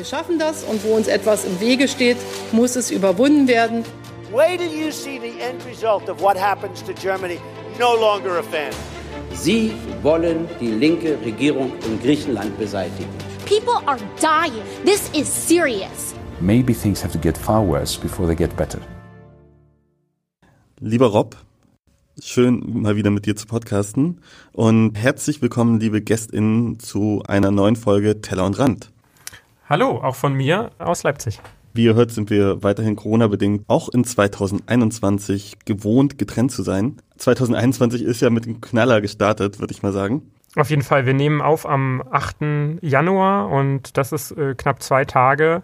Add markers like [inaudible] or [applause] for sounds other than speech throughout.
Wir schaffen das und wo uns etwas im Wege steht, muss es überwunden werden. Wait till you see the end result of what happens to Germany. No longer a fan. Sie wollen die linke Regierung in Griechenland beseitigen. People are dying. This is serious. Maybe things have to get far worse before they get better. Lieber Rob, schön mal wieder mit dir zu podcasten und herzlich willkommen, liebe GästInnen, zu einer neuen Folge Teller und Rand. Hallo, auch von mir aus Leipzig. Wie ihr hört, sind wir weiterhin Corona-bedingt auch in 2021 gewohnt, getrennt zu sein. 2021 ist ja mit dem Knaller gestartet, würde ich mal sagen. Auf jeden Fall, wir nehmen auf am 8. Januar und das ist äh, knapp zwei Tage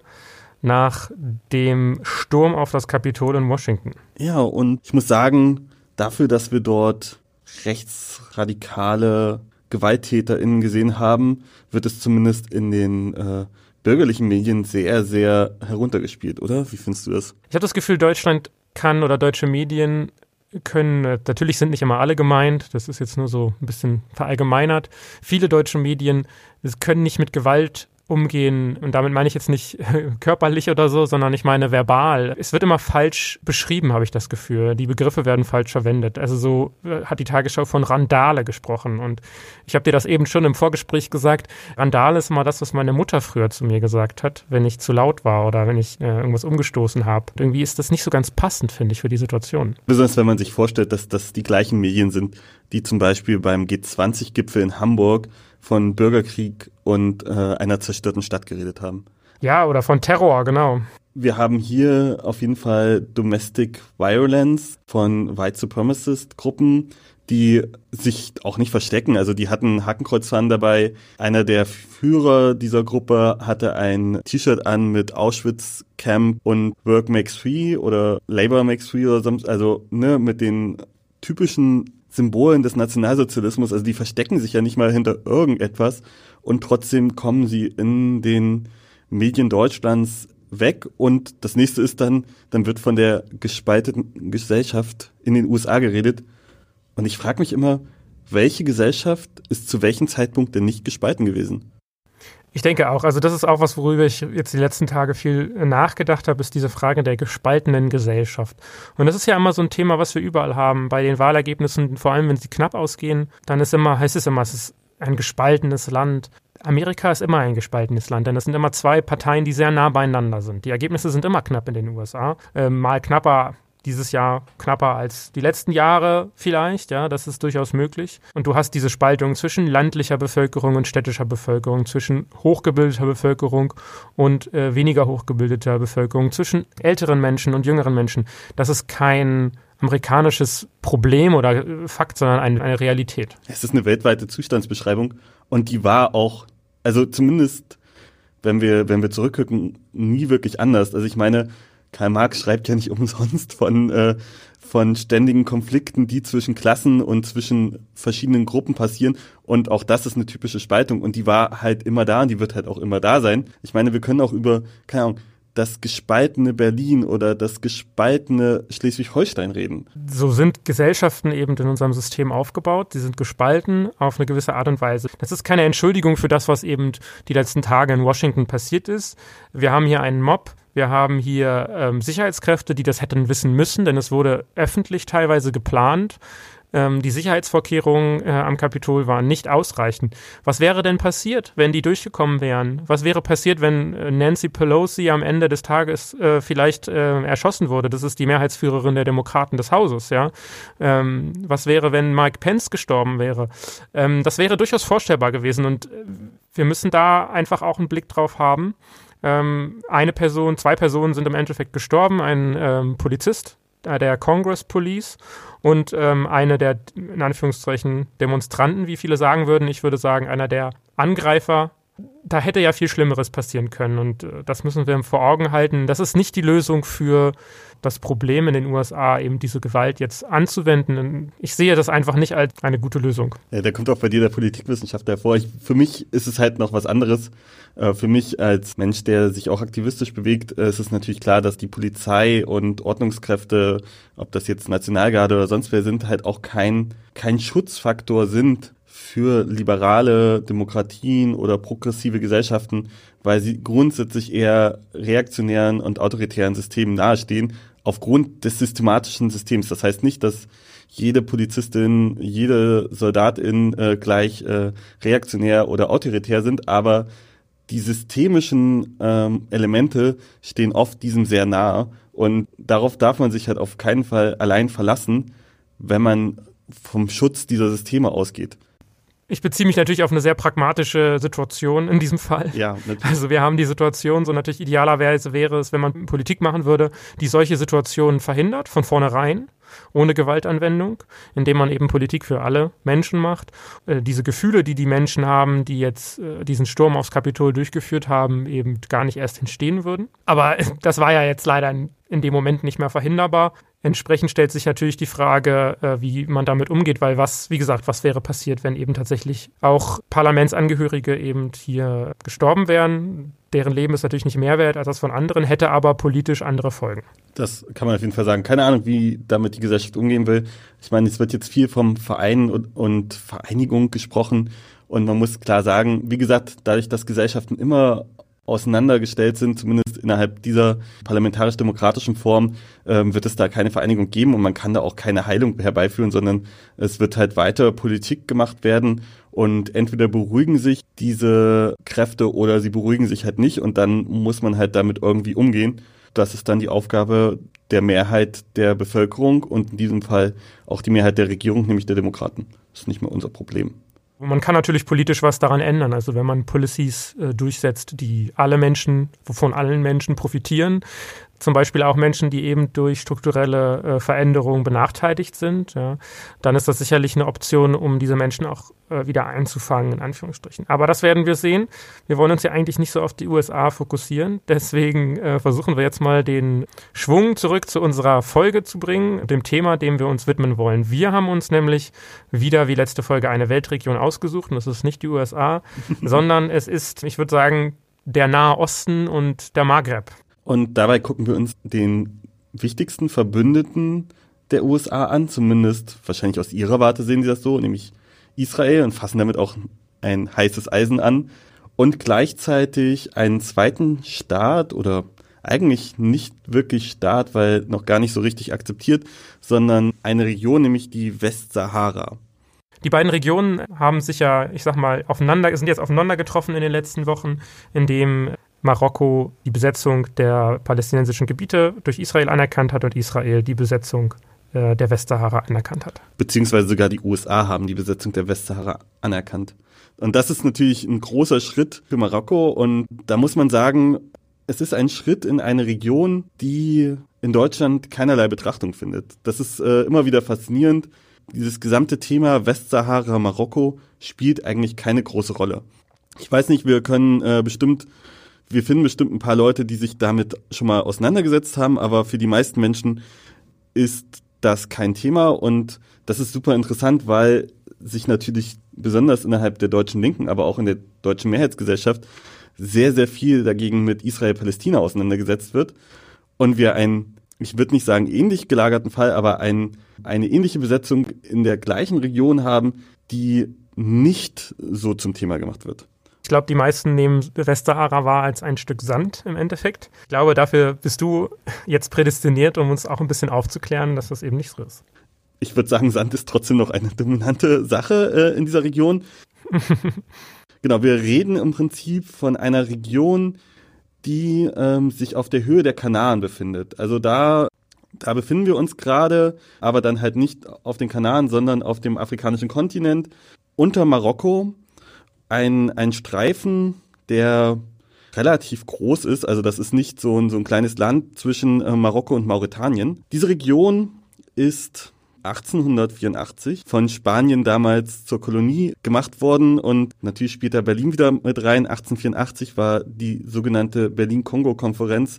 nach dem Sturm auf das Kapitol in Washington. Ja, und ich muss sagen, dafür, dass wir dort rechtsradikale GewalttäterInnen gesehen haben, wird es zumindest in den äh, bürgerlichen Medien sehr, sehr heruntergespielt, oder? Wie findest du das? Ich habe das Gefühl, Deutschland kann oder deutsche Medien können, natürlich sind nicht immer alle gemeint, das ist jetzt nur so ein bisschen verallgemeinert. Viele deutsche Medien können nicht mit Gewalt umgehen. Und damit meine ich jetzt nicht [laughs] körperlich oder so, sondern ich meine verbal. Es wird immer falsch beschrieben, habe ich das Gefühl. Die Begriffe werden falsch verwendet. Also so äh, hat die Tagesschau von Randale gesprochen. Und ich habe dir das eben schon im Vorgespräch gesagt. Randale ist immer das, was meine Mutter früher zu mir gesagt hat, wenn ich zu laut war oder wenn ich äh, irgendwas umgestoßen habe. Irgendwie ist das nicht so ganz passend, finde ich, für die Situation. Besonders wenn man sich vorstellt, dass das die gleichen Medien sind, die zum Beispiel beim G20-Gipfel in Hamburg von Bürgerkrieg und äh, einer zerstörten Stadt geredet haben. Ja, oder von Terror, genau. Wir haben hier auf jeden Fall Domestic Violence von White Supremacist Gruppen, die sich auch nicht verstecken. Also die hatten Hakenkreuzfahnen dabei. Einer der Führer dieser Gruppe hatte ein T-Shirt an mit Auschwitz Camp und Work Makes Free oder Labor Makes Free oder sonst, also ne, mit den typischen Symbolen des Nationalsozialismus, also die verstecken sich ja nicht mal hinter irgendetwas und trotzdem kommen sie in den Medien Deutschlands weg und das nächste ist dann, dann wird von der gespalteten Gesellschaft in den USA geredet und ich frage mich immer, welche Gesellschaft ist zu welchem Zeitpunkt denn nicht gespalten gewesen? Ich denke auch. Also das ist auch was, worüber ich jetzt die letzten Tage viel nachgedacht habe, ist diese Frage der gespaltenen Gesellschaft. Und das ist ja immer so ein Thema, was wir überall haben. Bei den Wahlergebnissen, vor allem wenn sie knapp ausgehen, dann ist immer, heißt es immer, es ist ein gespaltenes Land. Amerika ist immer ein gespaltenes Land, denn es sind immer zwei Parteien, die sehr nah beieinander sind. Die Ergebnisse sind immer knapp in den USA. Ähm, mal knapper dieses Jahr knapper als die letzten Jahre vielleicht, ja, das ist durchaus möglich. Und du hast diese Spaltung zwischen landlicher Bevölkerung und städtischer Bevölkerung, zwischen hochgebildeter Bevölkerung und äh, weniger hochgebildeter Bevölkerung, zwischen älteren Menschen und jüngeren Menschen. Das ist kein amerikanisches Problem oder äh, Fakt, sondern eine, eine Realität. Es ist eine weltweite Zustandsbeschreibung und die war auch, also zumindest wenn wir, wenn wir zurückgucken, nie wirklich anders. Also ich meine, Karl Marx schreibt ja nicht [laughs] umsonst von, äh, von ständigen Konflikten, die zwischen Klassen und zwischen verschiedenen Gruppen passieren. Und auch das ist eine typische Spaltung. Und die war halt immer da und die wird halt auch immer da sein. Ich meine, wir können auch über, keine Ahnung, das gespaltene Berlin oder das gespaltene Schleswig-Holstein reden. So sind Gesellschaften eben in unserem System aufgebaut. Sie sind gespalten auf eine gewisse Art und Weise. Das ist keine Entschuldigung für das, was eben die letzten Tage in Washington passiert ist. Wir haben hier einen Mob, wir haben hier ähm, Sicherheitskräfte, die das hätten wissen müssen, denn es wurde öffentlich teilweise geplant. Ähm, die Sicherheitsvorkehrungen äh, am Kapitol waren nicht ausreichend. Was wäre denn passiert, wenn die durchgekommen wären? Was wäre passiert, wenn äh, Nancy Pelosi am Ende des Tages äh, vielleicht äh, erschossen wurde? Das ist die Mehrheitsführerin der Demokraten des Hauses, ja. Ähm, was wäre, wenn Mike Pence gestorben wäre? Ähm, das wäre durchaus vorstellbar gewesen und äh, wir müssen da einfach auch einen Blick drauf haben. Ähm, eine Person, zwei Personen sind im Endeffekt gestorben, ein ähm, Polizist äh, der Congress Police und ähm, eine der, in Anführungszeichen, Demonstranten, wie viele sagen würden. Ich würde sagen, einer der Angreifer da hätte ja viel Schlimmeres passieren können und äh, das müssen wir vor Augen halten. Das ist nicht die Lösung für das Problem in den USA, eben diese Gewalt jetzt anzuwenden. Ich sehe das einfach nicht als eine gute Lösung. Ja, da kommt auch bei dir der Politikwissenschaftler hervor. Ich, für mich ist es halt noch was anderes. Äh, für mich als Mensch, der sich auch aktivistisch bewegt, äh, ist es natürlich klar, dass die Polizei und Ordnungskräfte, ob das jetzt Nationalgarde oder sonst wer sind, halt auch kein, kein Schutzfaktor sind für liberale Demokratien oder progressive Gesellschaften, weil sie grundsätzlich eher reaktionären und autoritären Systemen nahestehen, aufgrund des systematischen Systems. Das heißt nicht, dass jede Polizistin, jede Soldatin äh, gleich äh, reaktionär oder autoritär sind, aber die systemischen ähm, Elemente stehen oft diesem sehr nahe und darauf darf man sich halt auf keinen Fall allein verlassen, wenn man vom Schutz dieser Systeme ausgeht. Ich beziehe mich natürlich auf eine sehr pragmatische Situation in diesem Fall. Ja, natürlich. Also wir haben die Situation, so natürlich idealerweise wäre es, wenn man Politik machen würde, die solche Situationen verhindert, von vornherein ohne Gewaltanwendung, indem man eben Politik für alle Menschen macht. Äh, diese Gefühle, die die Menschen haben, die jetzt äh, diesen Sturm aufs Kapitol durchgeführt haben, eben gar nicht erst entstehen würden. Aber [laughs] das war ja jetzt leider in, in dem Moment nicht mehr verhinderbar. Entsprechend stellt sich natürlich die Frage, äh, wie man damit umgeht, weil was, wie gesagt, was wäre passiert, wenn eben tatsächlich auch Parlamentsangehörige eben hier gestorben wären? Deren Leben ist natürlich nicht mehr wert als das von anderen, hätte aber politisch andere Folgen. Das kann man auf jeden Fall sagen. Keine Ahnung, wie damit die Gesellschaft umgehen will. Ich meine, es wird jetzt viel vom Verein und, und Vereinigung gesprochen. Und man muss klar sagen, wie gesagt, dadurch, dass Gesellschaften immer auseinandergestellt sind, zumindest innerhalb dieser parlamentarisch-demokratischen Form, ähm, wird es da keine Vereinigung geben und man kann da auch keine Heilung herbeiführen, sondern es wird halt weiter Politik gemacht werden und entweder beruhigen sich diese Kräfte oder sie beruhigen sich halt nicht und dann muss man halt damit irgendwie umgehen. Das ist dann die Aufgabe der Mehrheit der Bevölkerung und in diesem Fall auch die Mehrheit der Regierung, nämlich der Demokraten. Das ist nicht mehr unser Problem. Man kann natürlich politisch was daran ändern. Also wenn man Policies äh, durchsetzt, die alle Menschen, wovon allen Menschen profitieren, zum Beispiel auch Menschen, die eben durch strukturelle äh, Veränderungen benachteiligt sind, ja, dann ist das sicherlich eine Option, um diese Menschen auch äh, wieder einzufangen, in Anführungsstrichen. Aber das werden wir sehen. Wir wollen uns ja eigentlich nicht so auf die USA fokussieren. Deswegen äh, versuchen wir jetzt mal den Schwung zurück zu unserer Folge zu bringen, dem Thema, dem wir uns widmen wollen. Wir haben uns nämlich wieder wie letzte Folge eine Weltregion ausgesucht und das ist nicht die USA, [laughs] sondern es ist, ich würde sagen, der Nahe Osten und der Maghreb. Und dabei gucken wir uns den wichtigsten Verbündeten der USA an, zumindest wahrscheinlich aus ihrer Warte sehen sie das so, nämlich Israel und fassen damit auch ein heißes Eisen an und gleichzeitig einen zweiten Staat oder eigentlich nicht wirklich Staat, weil noch gar nicht so richtig akzeptiert, sondern eine Region, nämlich die Westsahara. Die beiden Regionen haben sich ja, ich sag mal, aufeinander, sind jetzt aufeinander getroffen in den letzten Wochen, indem Marokko die Besetzung der palästinensischen Gebiete durch Israel anerkannt hat und Israel die Besetzung äh, der Westsahara anerkannt hat. Beziehungsweise sogar die USA haben die Besetzung der Westsahara anerkannt. Und das ist natürlich ein großer Schritt für Marokko. Und da muss man sagen, es ist ein Schritt in eine Region, die in Deutschland keinerlei Betrachtung findet. Das ist äh, immer wieder faszinierend. Dieses gesamte Thema Westsahara, Marokko spielt eigentlich keine große Rolle. Ich weiß nicht, wir können äh, bestimmt wir finden bestimmt ein paar Leute, die sich damit schon mal auseinandergesetzt haben, aber für die meisten Menschen ist das kein Thema und das ist super interessant, weil sich natürlich besonders innerhalb der deutschen Linken, aber auch in der deutschen Mehrheitsgesellschaft sehr, sehr viel dagegen mit Israel-Palästina auseinandergesetzt wird und wir einen, ich würde nicht sagen ähnlich gelagerten Fall, aber ein, eine ähnliche Besetzung in der gleichen Region haben, die nicht so zum Thema gemacht wird. Ich glaube, die meisten nehmen Westsahara wahr als ein Stück Sand im Endeffekt. Ich glaube, dafür bist du jetzt prädestiniert, um uns auch ein bisschen aufzuklären, dass das eben nicht so ist. Ich würde sagen, Sand ist trotzdem noch eine dominante Sache äh, in dieser Region. [laughs] genau, wir reden im Prinzip von einer Region, die ähm, sich auf der Höhe der Kanaren befindet. Also da da befinden wir uns gerade, aber dann halt nicht auf den Kanaren, sondern auf dem afrikanischen Kontinent unter Marokko ein, ein Streifen, der relativ groß ist. Also das ist nicht so ein, so ein kleines Land zwischen äh, Marokko und Mauretanien. Diese Region ist 1884 von Spanien damals zur Kolonie gemacht worden und natürlich spielt da Berlin wieder mit rein. 1884 war die sogenannte Berlin-Kongo-Konferenz,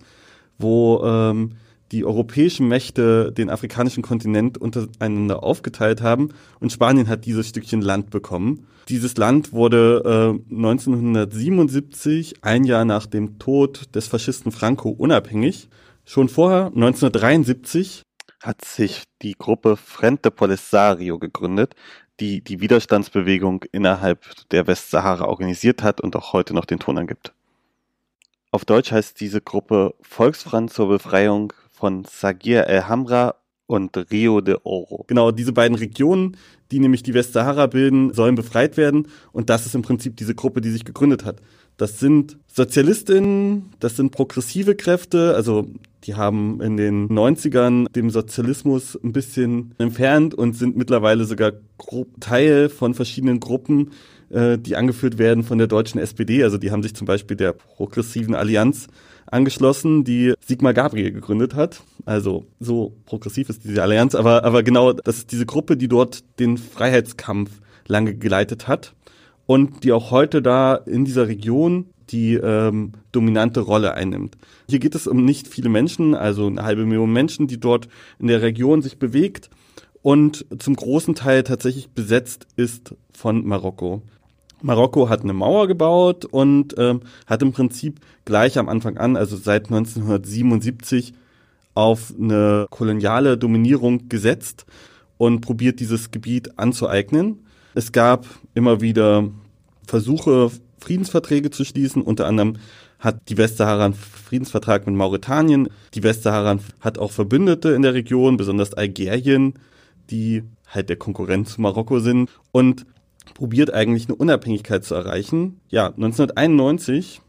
wo ähm, die europäischen Mächte den afrikanischen Kontinent untereinander aufgeteilt haben und Spanien hat dieses Stückchen Land bekommen. Dieses Land wurde äh, 1977, ein Jahr nach dem Tod des Faschisten Franco, unabhängig. Schon vorher, 1973, hat sich die Gruppe Frente Polisario gegründet, die die Widerstandsbewegung innerhalb der Westsahara organisiert hat und auch heute noch den Ton angibt. Auf Deutsch heißt diese Gruppe Volksfront zur Befreiung von Sagir el-Hamra und Rio de Oro. Genau, diese beiden Regionen, die nämlich die Westsahara bilden, sollen befreit werden. Und das ist im Prinzip diese Gruppe, die sich gegründet hat. Das sind Sozialistinnen, das sind progressive Kräfte, also die haben in den 90ern dem Sozialismus ein bisschen entfernt und sind mittlerweile sogar Teil von verschiedenen Gruppen, äh, die angeführt werden von der deutschen SPD. Also die haben sich zum Beispiel der progressiven Allianz angeschlossen, die Sigmar Gabriel gegründet hat. Also so progressiv ist diese Allianz, aber, aber genau, das ist diese Gruppe, die dort den Freiheitskampf lange geleitet hat und die auch heute da in dieser Region die ähm, dominante Rolle einnimmt. Hier geht es um nicht viele Menschen, also eine halbe Million Menschen, die dort in der Region sich bewegt und zum großen Teil tatsächlich besetzt ist von Marokko. Marokko hat eine Mauer gebaut und ähm, hat im Prinzip gleich am Anfang an, also seit 1977, auf eine koloniale Dominierung gesetzt und probiert dieses Gebiet anzueignen. Es gab immer wieder Versuche, Friedensverträge zu schließen. Unter anderem hat die Westsahara einen Friedensvertrag mit Mauretanien. Die Westsahara hat auch Verbündete in der Region, besonders Algerien, die halt der Konkurrent zu Marokko sind und probiert eigentlich eine Unabhängigkeit zu erreichen. Ja, 1991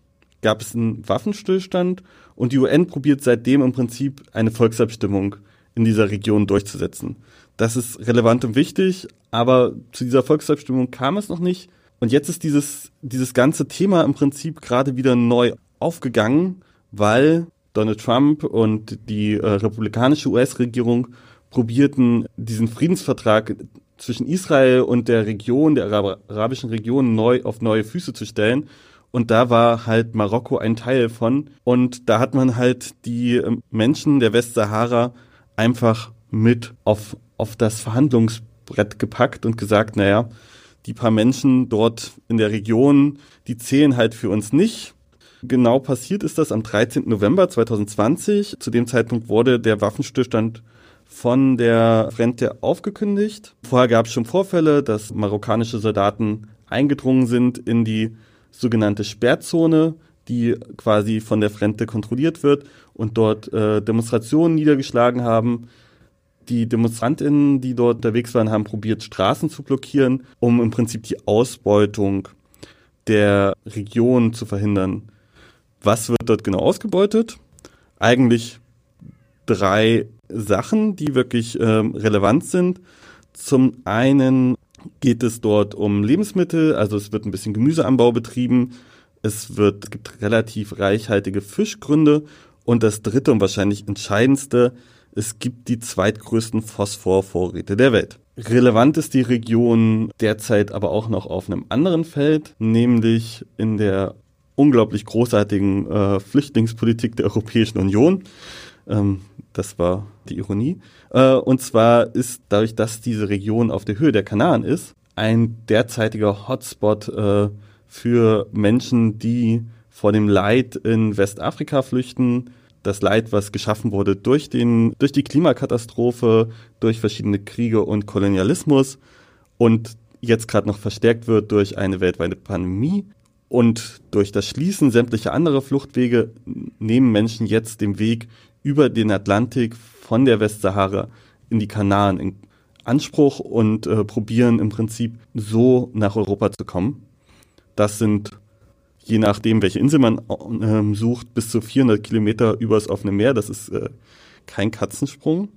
gab es einen Waffenstillstand und die UN probiert seitdem im Prinzip eine Volksabstimmung in dieser Region durchzusetzen. Das ist relevant und wichtig, aber zu dieser Volksabstimmung kam es noch nicht. Und jetzt ist dieses, dieses ganze Thema im Prinzip gerade wieder neu aufgegangen, weil Donald Trump und die äh, republikanische US-Regierung probierten, diesen Friedensvertrag zwischen Israel und der Region, der arabischen Region neu auf neue Füße zu stellen. Und da war halt Marokko ein Teil von. Und da hat man halt die ähm, Menschen der Westsahara einfach mit auf, auf das Verhandlungsbrett gepackt und gesagt, naja, die paar Menschen dort in der Region, die zählen halt für uns nicht. Genau passiert ist das am 13. November 2020. Zu dem Zeitpunkt wurde der Waffenstillstand von der Frente aufgekündigt. Vorher gab es schon Vorfälle, dass marokkanische Soldaten eingedrungen sind in die sogenannte Sperrzone, die quasi von der Frente kontrolliert wird und dort äh, Demonstrationen niedergeschlagen haben. Die Demonstrantinnen, die dort unterwegs waren, haben probiert, Straßen zu blockieren, um im Prinzip die Ausbeutung der Region zu verhindern. Was wird dort genau ausgebeutet? Eigentlich drei Sachen, die wirklich ähm, relevant sind. Zum einen geht es dort um Lebensmittel, also es wird ein bisschen Gemüseanbau betrieben, es wird, es gibt relativ reichhaltige Fischgründe und das dritte und wahrscheinlich entscheidendste, es gibt die zweitgrößten Phosphorvorräte der Welt. Relevant ist die Region derzeit aber auch noch auf einem anderen Feld, nämlich in der unglaublich großartigen äh, Flüchtlingspolitik der Europäischen Union. Ähm, das war die Ironie. Äh, und zwar ist dadurch, dass diese Region auf der Höhe der Kanaren ist, ein derzeitiger Hotspot äh, für Menschen, die vor dem Leid in Westafrika flüchten. Das Leid, was geschaffen wurde durch, den, durch die Klimakatastrophe, durch verschiedene Kriege und Kolonialismus und jetzt gerade noch verstärkt wird durch eine weltweite Pandemie. Und durch das Schließen sämtlicher anderer Fluchtwege nehmen Menschen jetzt den Weg über den Atlantik von der Westsahara in die Kanaren in Anspruch und äh, probieren im Prinzip so nach Europa zu kommen. Das sind, je nachdem, welche Insel man äh, sucht, bis zu 400 Kilometer übers offene Meer. Das ist äh, kein Katzensprung.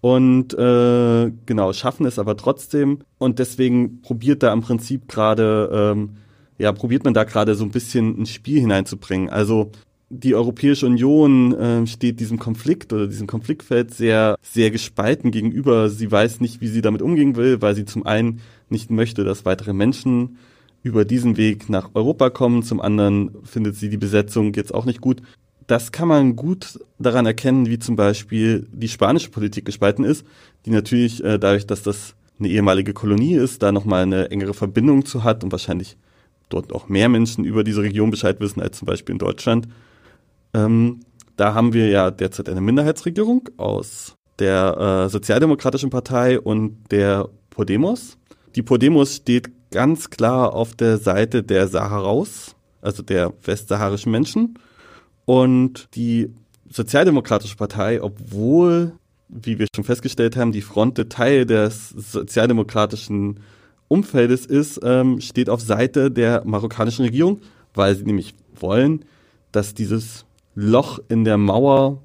Und äh, genau, schaffen es aber trotzdem. Und deswegen probiert da im Prinzip gerade, ähm, ja, probiert man da gerade so ein bisschen ein Spiel hineinzubringen. Also die Europäische Union äh, steht diesem Konflikt oder diesem Konfliktfeld sehr, sehr gespalten gegenüber. Sie weiß nicht, wie sie damit umgehen will, weil sie zum einen nicht möchte, dass weitere Menschen über diesen Weg nach Europa kommen. Zum anderen findet sie die Besetzung jetzt auch nicht gut. Das kann man gut daran erkennen, wie zum Beispiel die spanische Politik gespalten ist, die natürlich äh, dadurch, dass das eine ehemalige Kolonie ist, da nochmal eine engere Verbindung zu hat und wahrscheinlich dort auch mehr Menschen über diese Region Bescheid wissen als zum Beispiel in Deutschland. Ähm, da haben wir ja derzeit eine Minderheitsregierung aus der äh, Sozialdemokratischen Partei und der Podemos. Die Podemos steht ganz klar auf der Seite der Saharaus, also der westsaharischen Menschen. Und die Sozialdemokratische Partei, obwohl, wie wir schon festgestellt haben, die Fronte Teil des sozialdemokratischen Umfeldes ist, ähm, steht auf Seite der marokkanischen Regierung, weil sie nämlich wollen, dass dieses Loch in der Mauer,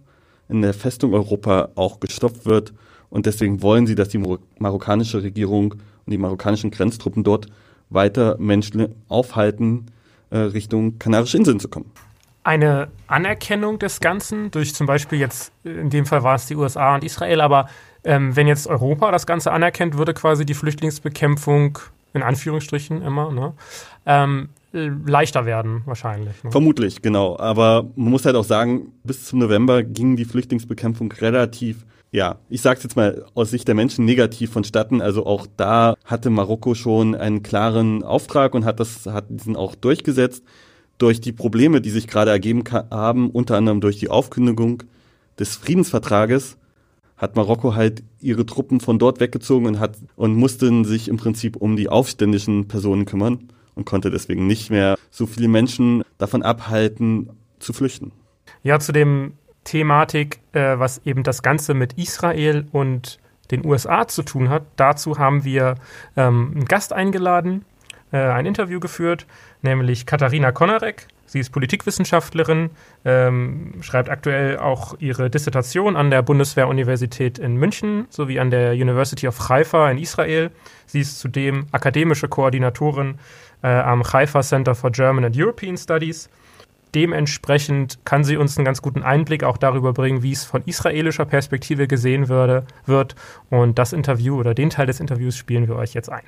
in der Festung Europa auch gestopft wird. Und deswegen wollen sie, dass die marokkanische Regierung und die marokkanischen Grenztruppen dort weiter Menschen aufhalten, äh, Richtung Kanarische Inseln zu kommen. Eine Anerkennung des Ganzen durch zum Beispiel jetzt, in dem Fall war es die USA und Israel, aber ähm, wenn jetzt Europa das Ganze anerkennt, würde quasi die Flüchtlingsbekämpfung in Anführungsstrichen immer, ne, ähm, leichter werden wahrscheinlich. Ne? Vermutlich, genau. Aber man muss halt auch sagen, bis zum November ging die Flüchtlingsbekämpfung relativ ja, ich sage jetzt mal aus Sicht der Menschen negativ vonstatten. Also auch da hatte Marokko schon einen klaren Auftrag und hat das hat diesen auch durchgesetzt. Durch die Probleme, die sich gerade ergeben haben, unter anderem durch die Aufkündigung des Friedensvertrages, hat Marokko halt ihre Truppen von dort weggezogen und hat und mussten sich im Prinzip um die aufständischen Personen kümmern und konnte deswegen nicht mehr so viele Menschen davon abhalten, zu flüchten. Ja, zu dem Thematik, äh, was eben das Ganze mit Israel und den USA zu tun hat. Dazu haben wir ähm, einen Gast eingeladen, äh, ein Interview geführt, nämlich Katharina Konarek. Sie ist Politikwissenschaftlerin, ähm, schreibt aktuell auch ihre Dissertation an der Bundeswehruniversität in München sowie an der University of Haifa in Israel. Sie ist zudem akademische Koordinatorin äh, am Haifa Center for German and European Studies dementsprechend kann sie uns einen ganz guten Einblick auch darüber bringen, wie es von israelischer Perspektive gesehen würde, wird. Und das Interview oder den Teil des Interviews spielen wir euch jetzt ein.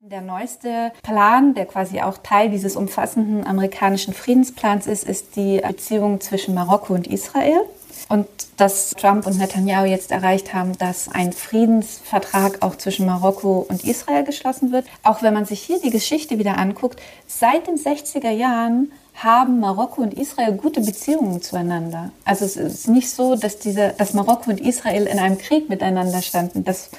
Der neueste Plan, der quasi auch Teil dieses umfassenden amerikanischen Friedensplans ist, ist die Beziehung zwischen Marokko und Israel. Und dass Trump und Netanyahu jetzt erreicht haben, dass ein Friedensvertrag auch zwischen Marokko und Israel geschlossen wird. Auch wenn man sich hier die Geschichte wieder anguckt, seit den 60er Jahren haben Marokko und Israel gute Beziehungen zueinander. Also es ist nicht so, dass, diese, dass Marokko und Israel in einem Krieg miteinander standen. Das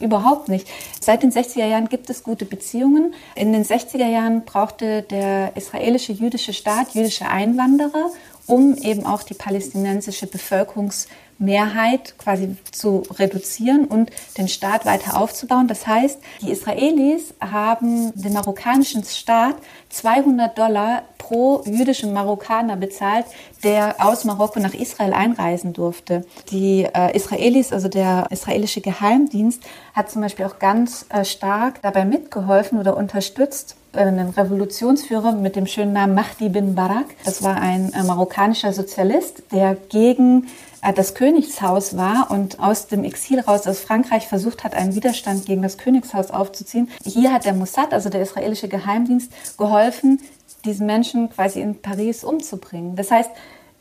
überhaupt nicht. Seit den 60er Jahren gibt es gute Beziehungen. In den 60er Jahren brauchte der israelische jüdische Staat jüdische Einwanderer um eben auch die palästinensische Bevölkerungsmehrheit quasi zu reduzieren und den Staat weiter aufzubauen. Das heißt, die Israelis haben den marokkanischen Staat 200 Dollar pro jüdischen Marokkaner bezahlt, der aus Marokko nach Israel einreisen durfte. Die äh, Israelis, also der israelische Geheimdienst, hat zum Beispiel auch ganz äh, stark dabei mitgeholfen oder unterstützt, einen Revolutionsführer mit dem schönen Namen Mahdi bin Barak. Das war ein äh, marokkanischer Sozialist, der gegen äh, das Königshaus war und aus dem Exil raus aus Frankreich versucht hat, einen Widerstand gegen das Königshaus aufzuziehen. Hier hat der Mossad, also der israelische Geheimdienst, geholfen, diesen Menschen quasi in Paris umzubringen. Das heißt,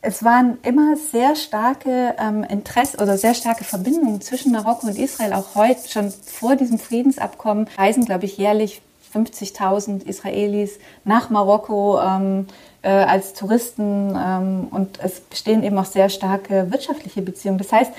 es waren immer sehr starke ähm, Interesse oder sehr starke Verbindungen zwischen Marokko und Israel. Auch heute, schon vor diesem Friedensabkommen, reisen, glaube ich, jährlich 50.000 Israelis nach Marokko ähm, äh, als Touristen ähm, und es bestehen eben auch sehr starke wirtschaftliche Beziehungen. Das heißt,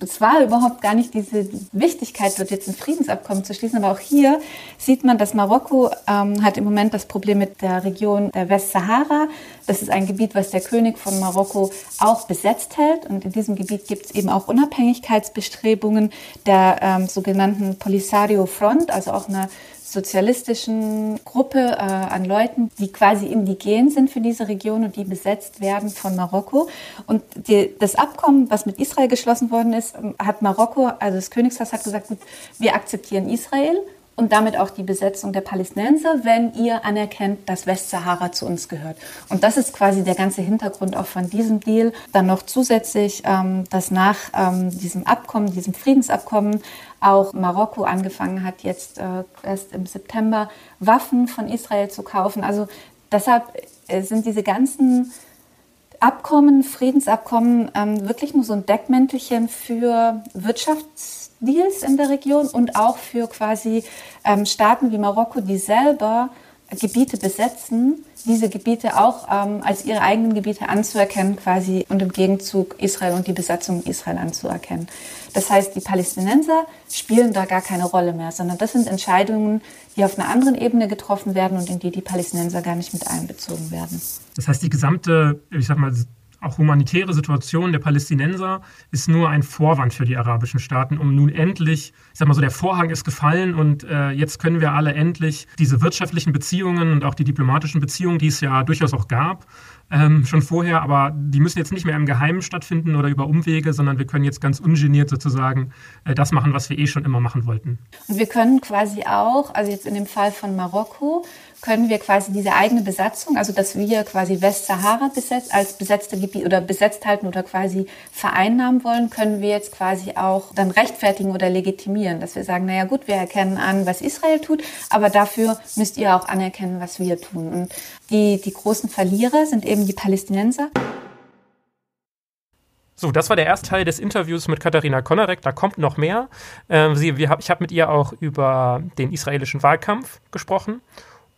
es war überhaupt gar nicht diese Wichtigkeit, dort jetzt ein Friedensabkommen zu schließen. Aber auch hier sieht man, dass Marokko ähm, hat im Moment das Problem mit der Region der Westsahara. Das ist ein Gebiet, was der König von Marokko auch besetzt hält. Und in diesem Gebiet gibt es eben auch Unabhängigkeitsbestrebungen der ähm, sogenannten Polisario Front, also auch eine sozialistischen Gruppe äh, an Leuten, die quasi indigen sind für diese Region und die besetzt werden von Marokko. Und die, das Abkommen, was mit Israel geschlossen worden ist, hat Marokko, also das Königshaus hat gesagt, gut, wir akzeptieren Israel und damit auch die Besetzung der Palästinenser, wenn ihr anerkennt, dass Westsahara zu uns gehört. Und das ist quasi der ganze Hintergrund auch von diesem Deal. Dann noch zusätzlich, ähm, dass nach ähm, diesem Abkommen, diesem Friedensabkommen, auch Marokko angefangen hat, jetzt äh, erst im September Waffen von Israel zu kaufen. Also deshalb äh, sind diese ganzen Abkommen, Friedensabkommen ähm, wirklich nur so ein Deckmäntelchen für Wirtschafts Deals in der Region und auch für quasi ähm, Staaten wie Marokko, die selber Gebiete besetzen, diese Gebiete auch ähm, als ihre eigenen Gebiete anzuerkennen quasi und im Gegenzug Israel und die Besatzung Israel anzuerkennen. Das heißt, die Palästinenser spielen da gar keine Rolle mehr, sondern das sind Entscheidungen, die auf einer anderen Ebene getroffen werden und in die die Palästinenser gar nicht mit einbezogen werden. Das heißt, die gesamte, ich sag mal, auch humanitäre Situation der Palästinenser ist nur ein Vorwand für die arabischen Staaten, um nun endlich, ich sag mal so, der Vorhang ist gefallen und äh, jetzt können wir alle endlich diese wirtschaftlichen Beziehungen und auch die diplomatischen Beziehungen, die es ja durchaus auch gab, ähm, schon vorher, aber die müssen jetzt nicht mehr im Geheimen stattfinden oder über Umwege, sondern wir können jetzt ganz ungeniert sozusagen äh, das machen, was wir eh schon immer machen wollten. Und wir können quasi auch, also jetzt in dem Fall von Marokko, können wir quasi diese eigene Besatzung, also dass wir quasi Westsahara besetzt, als besetzte Gebiet oder besetzt halten oder quasi vereinnahmen wollen, können wir jetzt quasi auch dann rechtfertigen oder legitimieren, dass wir sagen, naja gut, wir erkennen an, was Israel tut, aber dafür müsst ihr auch anerkennen, was wir tun. Und die, die großen Verlierer sind eben die Palästinenser. So, das war der erste Teil des Interviews mit Katharina Konarek. Da kommt noch mehr. Ähm, sie, wir, ich habe mit ihr auch über den israelischen Wahlkampf gesprochen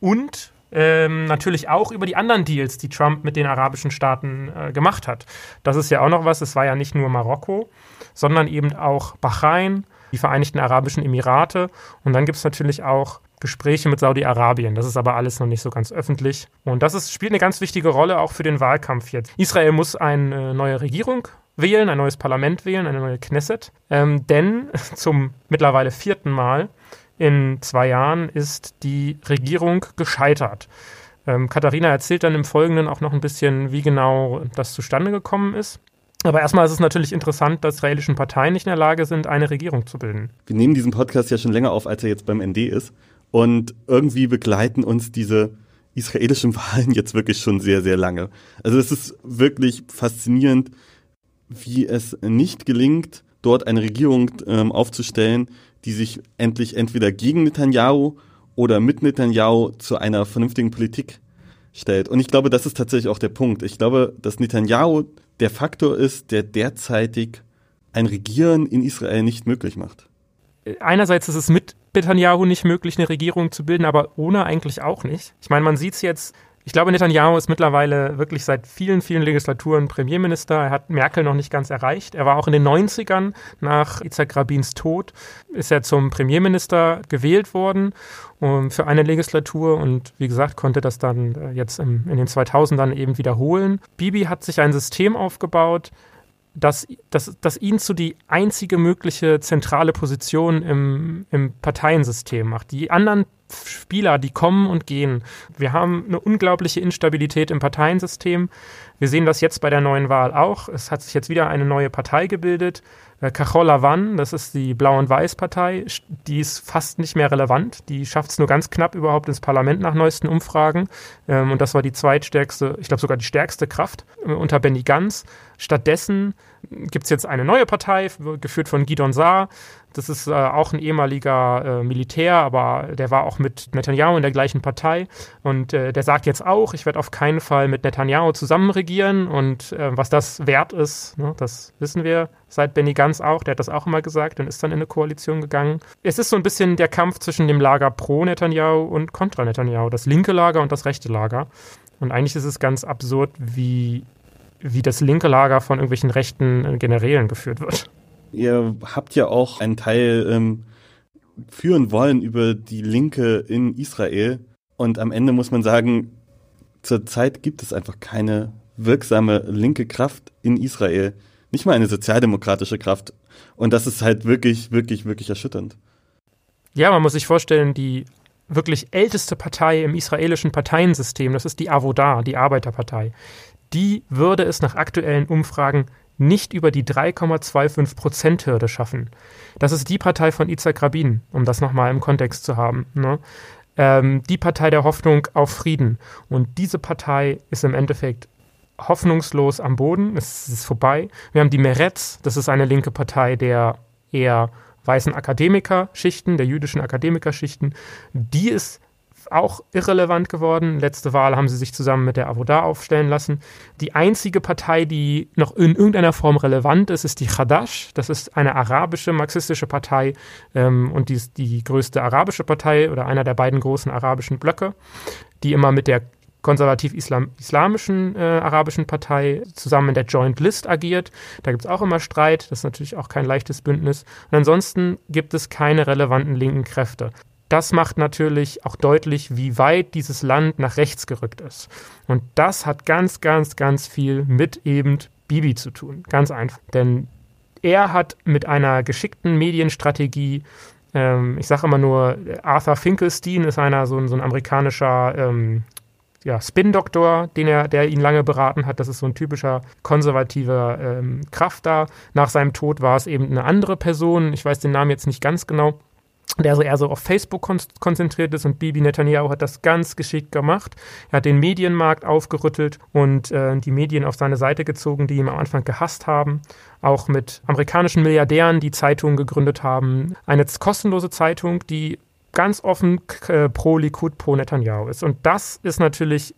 und ähm, natürlich auch über die anderen Deals, die Trump mit den arabischen Staaten äh, gemacht hat. Das ist ja auch noch was. Es war ja nicht nur Marokko, sondern eben auch Bahrain, die Vereinigten Arabischen Emirate. Und dann gibt es natürlich auch Gespräche mit Saudi-Arabien. Das ist aber alles noch nicht so ganz öffentlich. Und das ist, spielt eine ganz wichtige Rolle auch für den Wahlkampf jetzt. Israel muss eine neue Regierung wählen, ein neues Parlament wählen, eine neue Knesset. Ähm, denn [laughs] zum mittlerweile vierten Mal in zwei Jahren ist die Regierung gescheitert. Ähm, Katharina erzählt dann im Folgenden auch noch ein bisschen, wie genau das zustande gekommen ist. Aber erstmal ist es natürlich interessant, dass israelischen Parteien nicht in der Lage sind, eine Regierung zu bilden. Wir nehmen diesen Podcast ja schon länger auf, als er jetzt beim ND ist. Und irgendwie begleiten uns diese israelischen [laughs] Wahlen jetzt wirklich schon sehr, sehr lange. Also es ist wirklich faszinierend, wie es nicht gelingt, dort eine Regierung ähm, aufzustellen, die sich endlich entweder gegen Netanyahu oder mit Netanyahu zu einer vernünftigen Politik stellt. Und ich glaube, das ist tatsächlich auch der Punkt. Ich glaube, dass Netanyahu der Faktor ist, der derzeitig ein Regieren in Israel nicht möglich macht. Einerseits ist es mit Netanyahu nicht möglich, eine Regierung zu bilden, aber ohne eigentlich auch nicht. Ich meine, man sieht es jetzt ich glaube, Netanyahu ist mittlerweile wirklich seit vielen, vielen Legislaturen Premierminister. Er hat Merkel noch nicht ganz erreicht. Er war auch in den 90ern nach Isaac Rabins Tod, ist er zum Premierminister gewählt worden für eine Legislatur und wie gesagt, konnte das dann äh, jetzt in den 2000ern eben wiederholen. Bibi hat sich ein System aufgebaut, dass, dass, dass ihn zu die einzige mögliche zentrale Position im, im Parteiensystem macht. Die anderen Spieler, die kommen und gehen. Wir haben eine unglaubliche Instabilität im Parteiensystem. Wir sehen das jetzt bei der neuen Wahl auch. Es hat sich jetzt wieder eine neue Partei gebildet. Äh, Lavan, das ist die Blau- und Weiß-Partei, die ist fast nicht mehr relevant. Die schafft es nur ganz knapp überhaupt ins Parlament nach neuesten Umfragen. Ähm, und das war die zweitstärkste, ich glaube sogar die stärkste Kraft äh, unter Benny Gantz. Stattdessen gibt es jetzt eine neue Partei, geführt von Gidon Saar. Das ist äh, auch ein ehemaliger äh, Militär, aber der war auch mit Netanyahu in der gleichen Partei. Und äh, der sagt jetzt auch, ich werde auf keinen Fall mit Netanyahu zusammen regieren. Und äh, was das wert ist, ne, das wissen wir seit Benny Gantz auch. Der hat das auch immer gesagt und ist dann in eine Koalition gegangen. Es ist so ein bisschen der Kampf zwischen dem Lager pro Netanyahu und kontra Netanyahu, das linke Lager und das rechte Lager. Und eigentlich ist es ganz absurd, wie, wie das linke Lager von irgendwelchen rechten Generälen geführt wird. Ihr habt ja auch einen Teil ähm, führen wollen über die Linke in Israel. Und am Ende muss man sagen, zurzeit gibt es einfach keine wirksame linke Kraft in Israel. Nicht mal eine sozialdemokratische Kraft. Und das ist halt wirklich, wirklich, wirklich erschütternd. Ja, man muss sich vorstellen, die wirklich älteste Partei im israelischen Parteiensystem, das ist die Avodah, die Arbeiterpartei, die würde es nach aktuellen Umfragen nicht über die 3,25 Prozent Hürde schaffen. Das ist die Partei von Itzhak Rabin, um das nochmal im Kontext zu haben. Ne? Ähm, die Partei der Hoffnung auf Frieden. Und diese Partei ist im Endeffekt hoffnungslos am Boden. Es ist vorbei. Wir haben die Meretz, das ist eine linke Partei der eher weißen Akademikerschichten, der jüdischen Akademikerschichten. Die ist auch irrelevant geworden. Letzte Wahl haben sie sich zusammen mit der Avoda aufstellen lassen. Die einzige Partei, die noch in irgendeiner Form relevant ist, ist die Chadash. Das ist eine arabische, marxistische Partei ähm, und die ist die größte arabische Partei oder einer der beiden großen arabischen Blöcke, die immer mit der konservativ-islamischen äh, arabischen Partei zusammen in der Joint List agiert. Da gibt es auch immer Streit. Das ist natürlich auch kein leichtes Bündnis. Und ansonsten gibt es keine relevanten linken Kräfte. Das macht natürlich auch deutlich, wie weit dieses Land nach rechts gerückt ist. Und das hat ganz, ganz, ganz viel mit eben Bibi zu tun. Ganz einfach. Denn er hat mit einer geschickten Medienstrategie ähm, ich sage immer nur, Arthur Finkelstein ist einer, so ein, so ein amerikanischer ähm, ja, Spin-Doktor, er, der ihn lange beraten hat. Das ist so ein typischer konservativer ähm, Kraft da. Nach seinem Tod war es eben eine andere Person. Ich weiß den Namen jetzt nicht ganz genau der so eher so auf Facebook kon konzentriert ist und Bibi Netanyahu hat das ganz geschickt gemacht. Er hat den Medienmarkt aufgerüttelt und äh, die Medien auf seine Seite gezogen, die ihn am Anfang gehasst haben. Auch mit amerikanischen Milliardären, die Zeitungen gegründet haben. Eine kostenlose Zeitung, die ganz offen äh, pro Likud, pro Netanyahu ist. Und das ist natürlich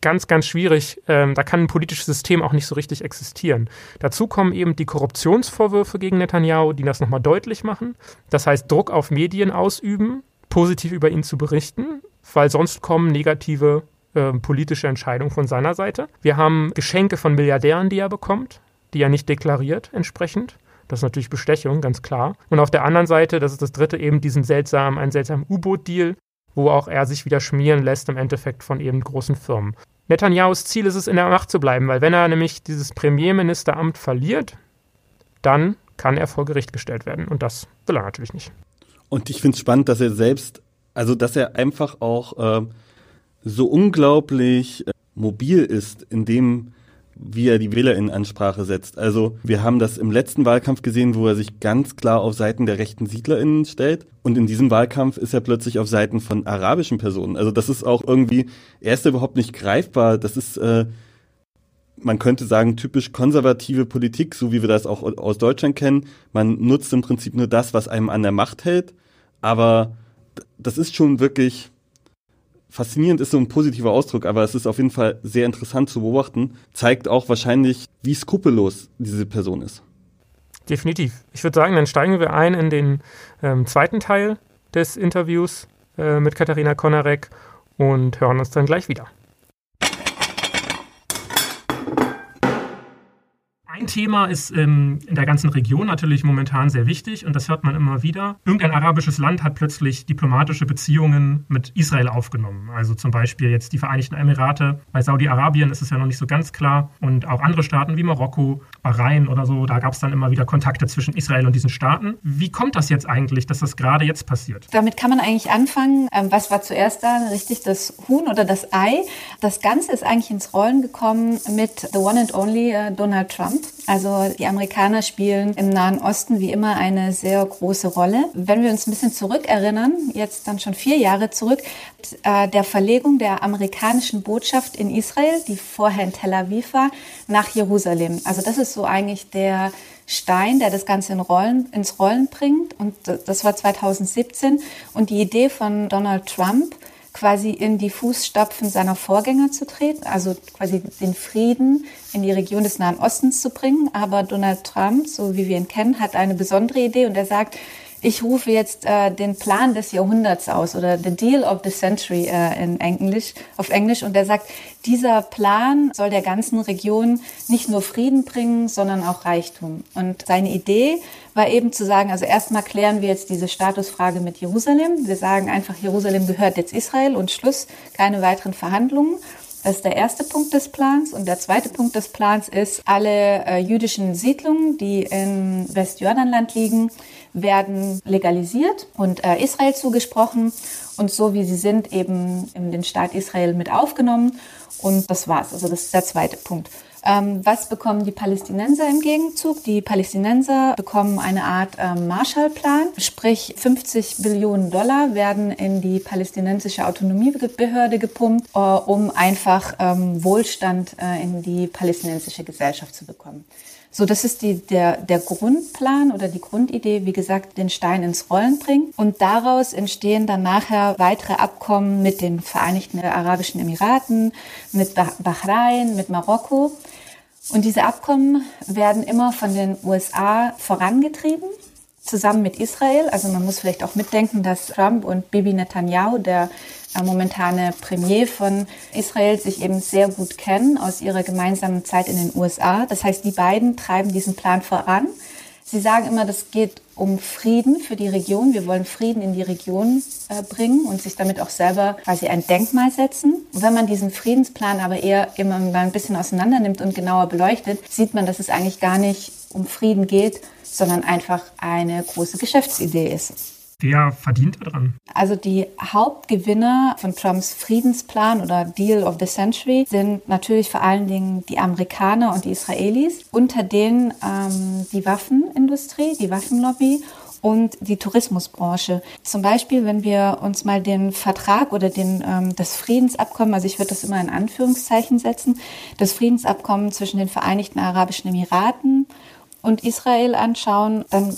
ganz, ganz schwierig. Ähm, da kann ein politisches System auch nicht so richtig existieren. Dazu kommen eben die Korruptionsvorwürfe gegen Netanyahu, die das nochmal deutlich machen. Das heißt, Druck auf Medien ausüben, positiv über ihn zu berichten, weil sonst kommen negative äh, politische Entscheidungen von seiner Seite. Wir haben Geschenke von Milliardären, die er bekommt, die er nicht deklariert entsprechend. Das ist natürlich Bestechung, ganz klar. Und auf der anderen Seite, das ist das dritte, eben diesen seltsamen, einen seltsamen U-Boot-Deal, wo auch er sich wieder schmieren lässt im Endeffekt von eben großen Firmen. Netanyahus Ziel ist es, in der Macht zu bleiben, weil wenn er nämlich dieses Premierministeramt verliert, dann kann er vor Gericht gestellt werden. Und das will er natürlich nicht. Und ich finde es spannend, dass er selbst, also dass er einfach auch äh, so unglaublich äh, mobil ist in dem, wie er die WählerInnen-Ansprache setzt. Also wir haben das im letzten Wahlkampf gesehen, wo er sich ganz klar auf Seiten der rechten SiedlerInnen stellt. Und in diesem Wahlkampf ist er plötzlich auf Seiten von arabischen Personen. Also das ist auch irgendwie, er ist überhaupt nicht greifbar. Das ist, äh, man könnte sagen, typisch konservative Politik, so wie wir das auch aus Deutschland kennen. Man nutzt im Prinzip nur das, was einem an der Macht hält. Aber das ist schon wirklich faszinierend ist so ein positiver Ausdruck, aber es ist auf jeden Fall sehr interessant zu beobachten. Zeigt auch wahrscheinlich, wie skrupellos diese Person ist. Definitiv. Ich würde sagen, dann steigen wir ein in den ähm, zweiten Teil des Interviews äh, mit Katharina Konarek und hören uns dann gleich wieder. Ein Thema ist ähm, in der ganzen Region natürlich momentan sehr wichtig und das hört man immer wieder. Irgendein arabisches Land hat plötzlich diplomatische Beziehungen mit Israel aufgenommen. Also zum Beispiel jetzt die Vereinigten Emirate. Bei Saudi-Arabien ist es ja noch nicht so ganz klar. Und auch andere Staaten wie Marokko, Bahrain oder so, da gab es dann immer wieder Kontakte zwischen Israel und diesen Staaten. Wie kommt das jetzt eigentlich, dass das gerade jetzt passiert? Damit kann man eigentlich anfangen. Ähm, was war zuerst da? Richtig, das Huhn oder das Ei? Das Ganze ist eigentlich ins Rollen gekommen mit The One and Only äh, Donald Trump. Also die Amerikaner spielen im Nahen Osten wie immer eine sehr große Rolle. Wenn wir uns ein bisschen zurückerinnern, jetzt dann schon vier Jahre zurück, äh, der Verlegung der amerikanischen Botschaft in Israel, die vorher in Tel Aviv war, nach Jerusalem. Also das ist so eigentlich der Stein, der das Ganze in Rollen, ins Rollen bringt. Und das war 2017. Und die Idee von Donald Trump, quasi in die Fußstapfen seiner Vorgänger zu treten, also quasi den Frieden in die Region des Nahen Ostens zu bringen. Aber Donald Trump, so wie wir ihn kennen, hat eine besondere Idee und er sagt, ich rufe jetzt äh, den Plan des Jahrhunderts aus oder the deal of the century äh, in Englisch, auf Englisch. Und er sagt, dieser Plan soll der ganzen Region nicht nur Frieden bringen, sondern auch Reichtum. Und seine Idee war eben zu sagen, also erstmal klären wir jetzt diese Statusfrage mit Jerusalem. Wir sagen einfach, Jerusalem gehört jetzt Israel und Schluss, keine weiteren Verhandlungen. Das ist der erste Punkt des Plans. Und der zweite Punkt des Plans ist, alle äh, jüdischen Siedlungen, die im Westjordanland liegen, werden legalisiert und äh, Israel zugesprochen und so wie sie sind eben in den Staat Israel mit aufgenommen. Und das war's. Also das ist der zweite Punkt. Ähm, was bekommen die Palästinenser im Gegenzug? Die Palästinenser bekommen eine Art ähm, Marshallplan, sprich 50 Billionen Dollar werden in die palästinensische Autonomiebehörde gepumpt, äh, um einfach ähm, Wohlstand äh, in die palästinensische Gesellschaft zu bekommen. So, das ist die, der, der Grundplan oder die Grundidee, wie gesagt, den Stein ins Rollen bringen. Und daraus entstehen dann nachher weitere Abkommen mit den Vereinigten Arabischen Emiraten, mit Bahrain, mit Marokko. Und diese Abkommen werden immer von den USA vorangetrieben, zusammen mit Israel. Also man muss vielleicht auch mitdenken, dass Trump und Bibi Netanyahu, der momentane Premier von Israel, sich eben sehr gut kennen aus ihrer gemeinsamen Zeit in den USA. Das heißt, die beiden treiben diesen Plan voran. Sie sagen immer, das geht um Frieden für die Region. Wir wollen Frieden in die Region äh, bringen und sich damit auch selber quasi ein Denkmal setzen. Und wenn man diesen Friedensplan aber eher immer ein bisschen auseinander nimmt und genauer beleuchtet, sieht man, dass es eigentlich gar nicht um Frieden geht, sondern einfach eine große Geschäftsidee ist. Wer verdient daran? Also die Hauptgewinner von Trumps Friedensplan oder Deal of the Century sind natürlich vor allen Dingen die Amerikaner und die Israelis, unter denen ähm, die Waffenindustrie, die Waffenlobby und die Tourismusbranche. Zum Beispiel, wenn wir uns mal den Vertrag oder den, ähm, das Friedensabkommen, also ich würde das immer in Anführungszeichen setzen, das Friedensabkommen zwischen den Vereinigten Arabischen Emiraten und Israel anschauen, dann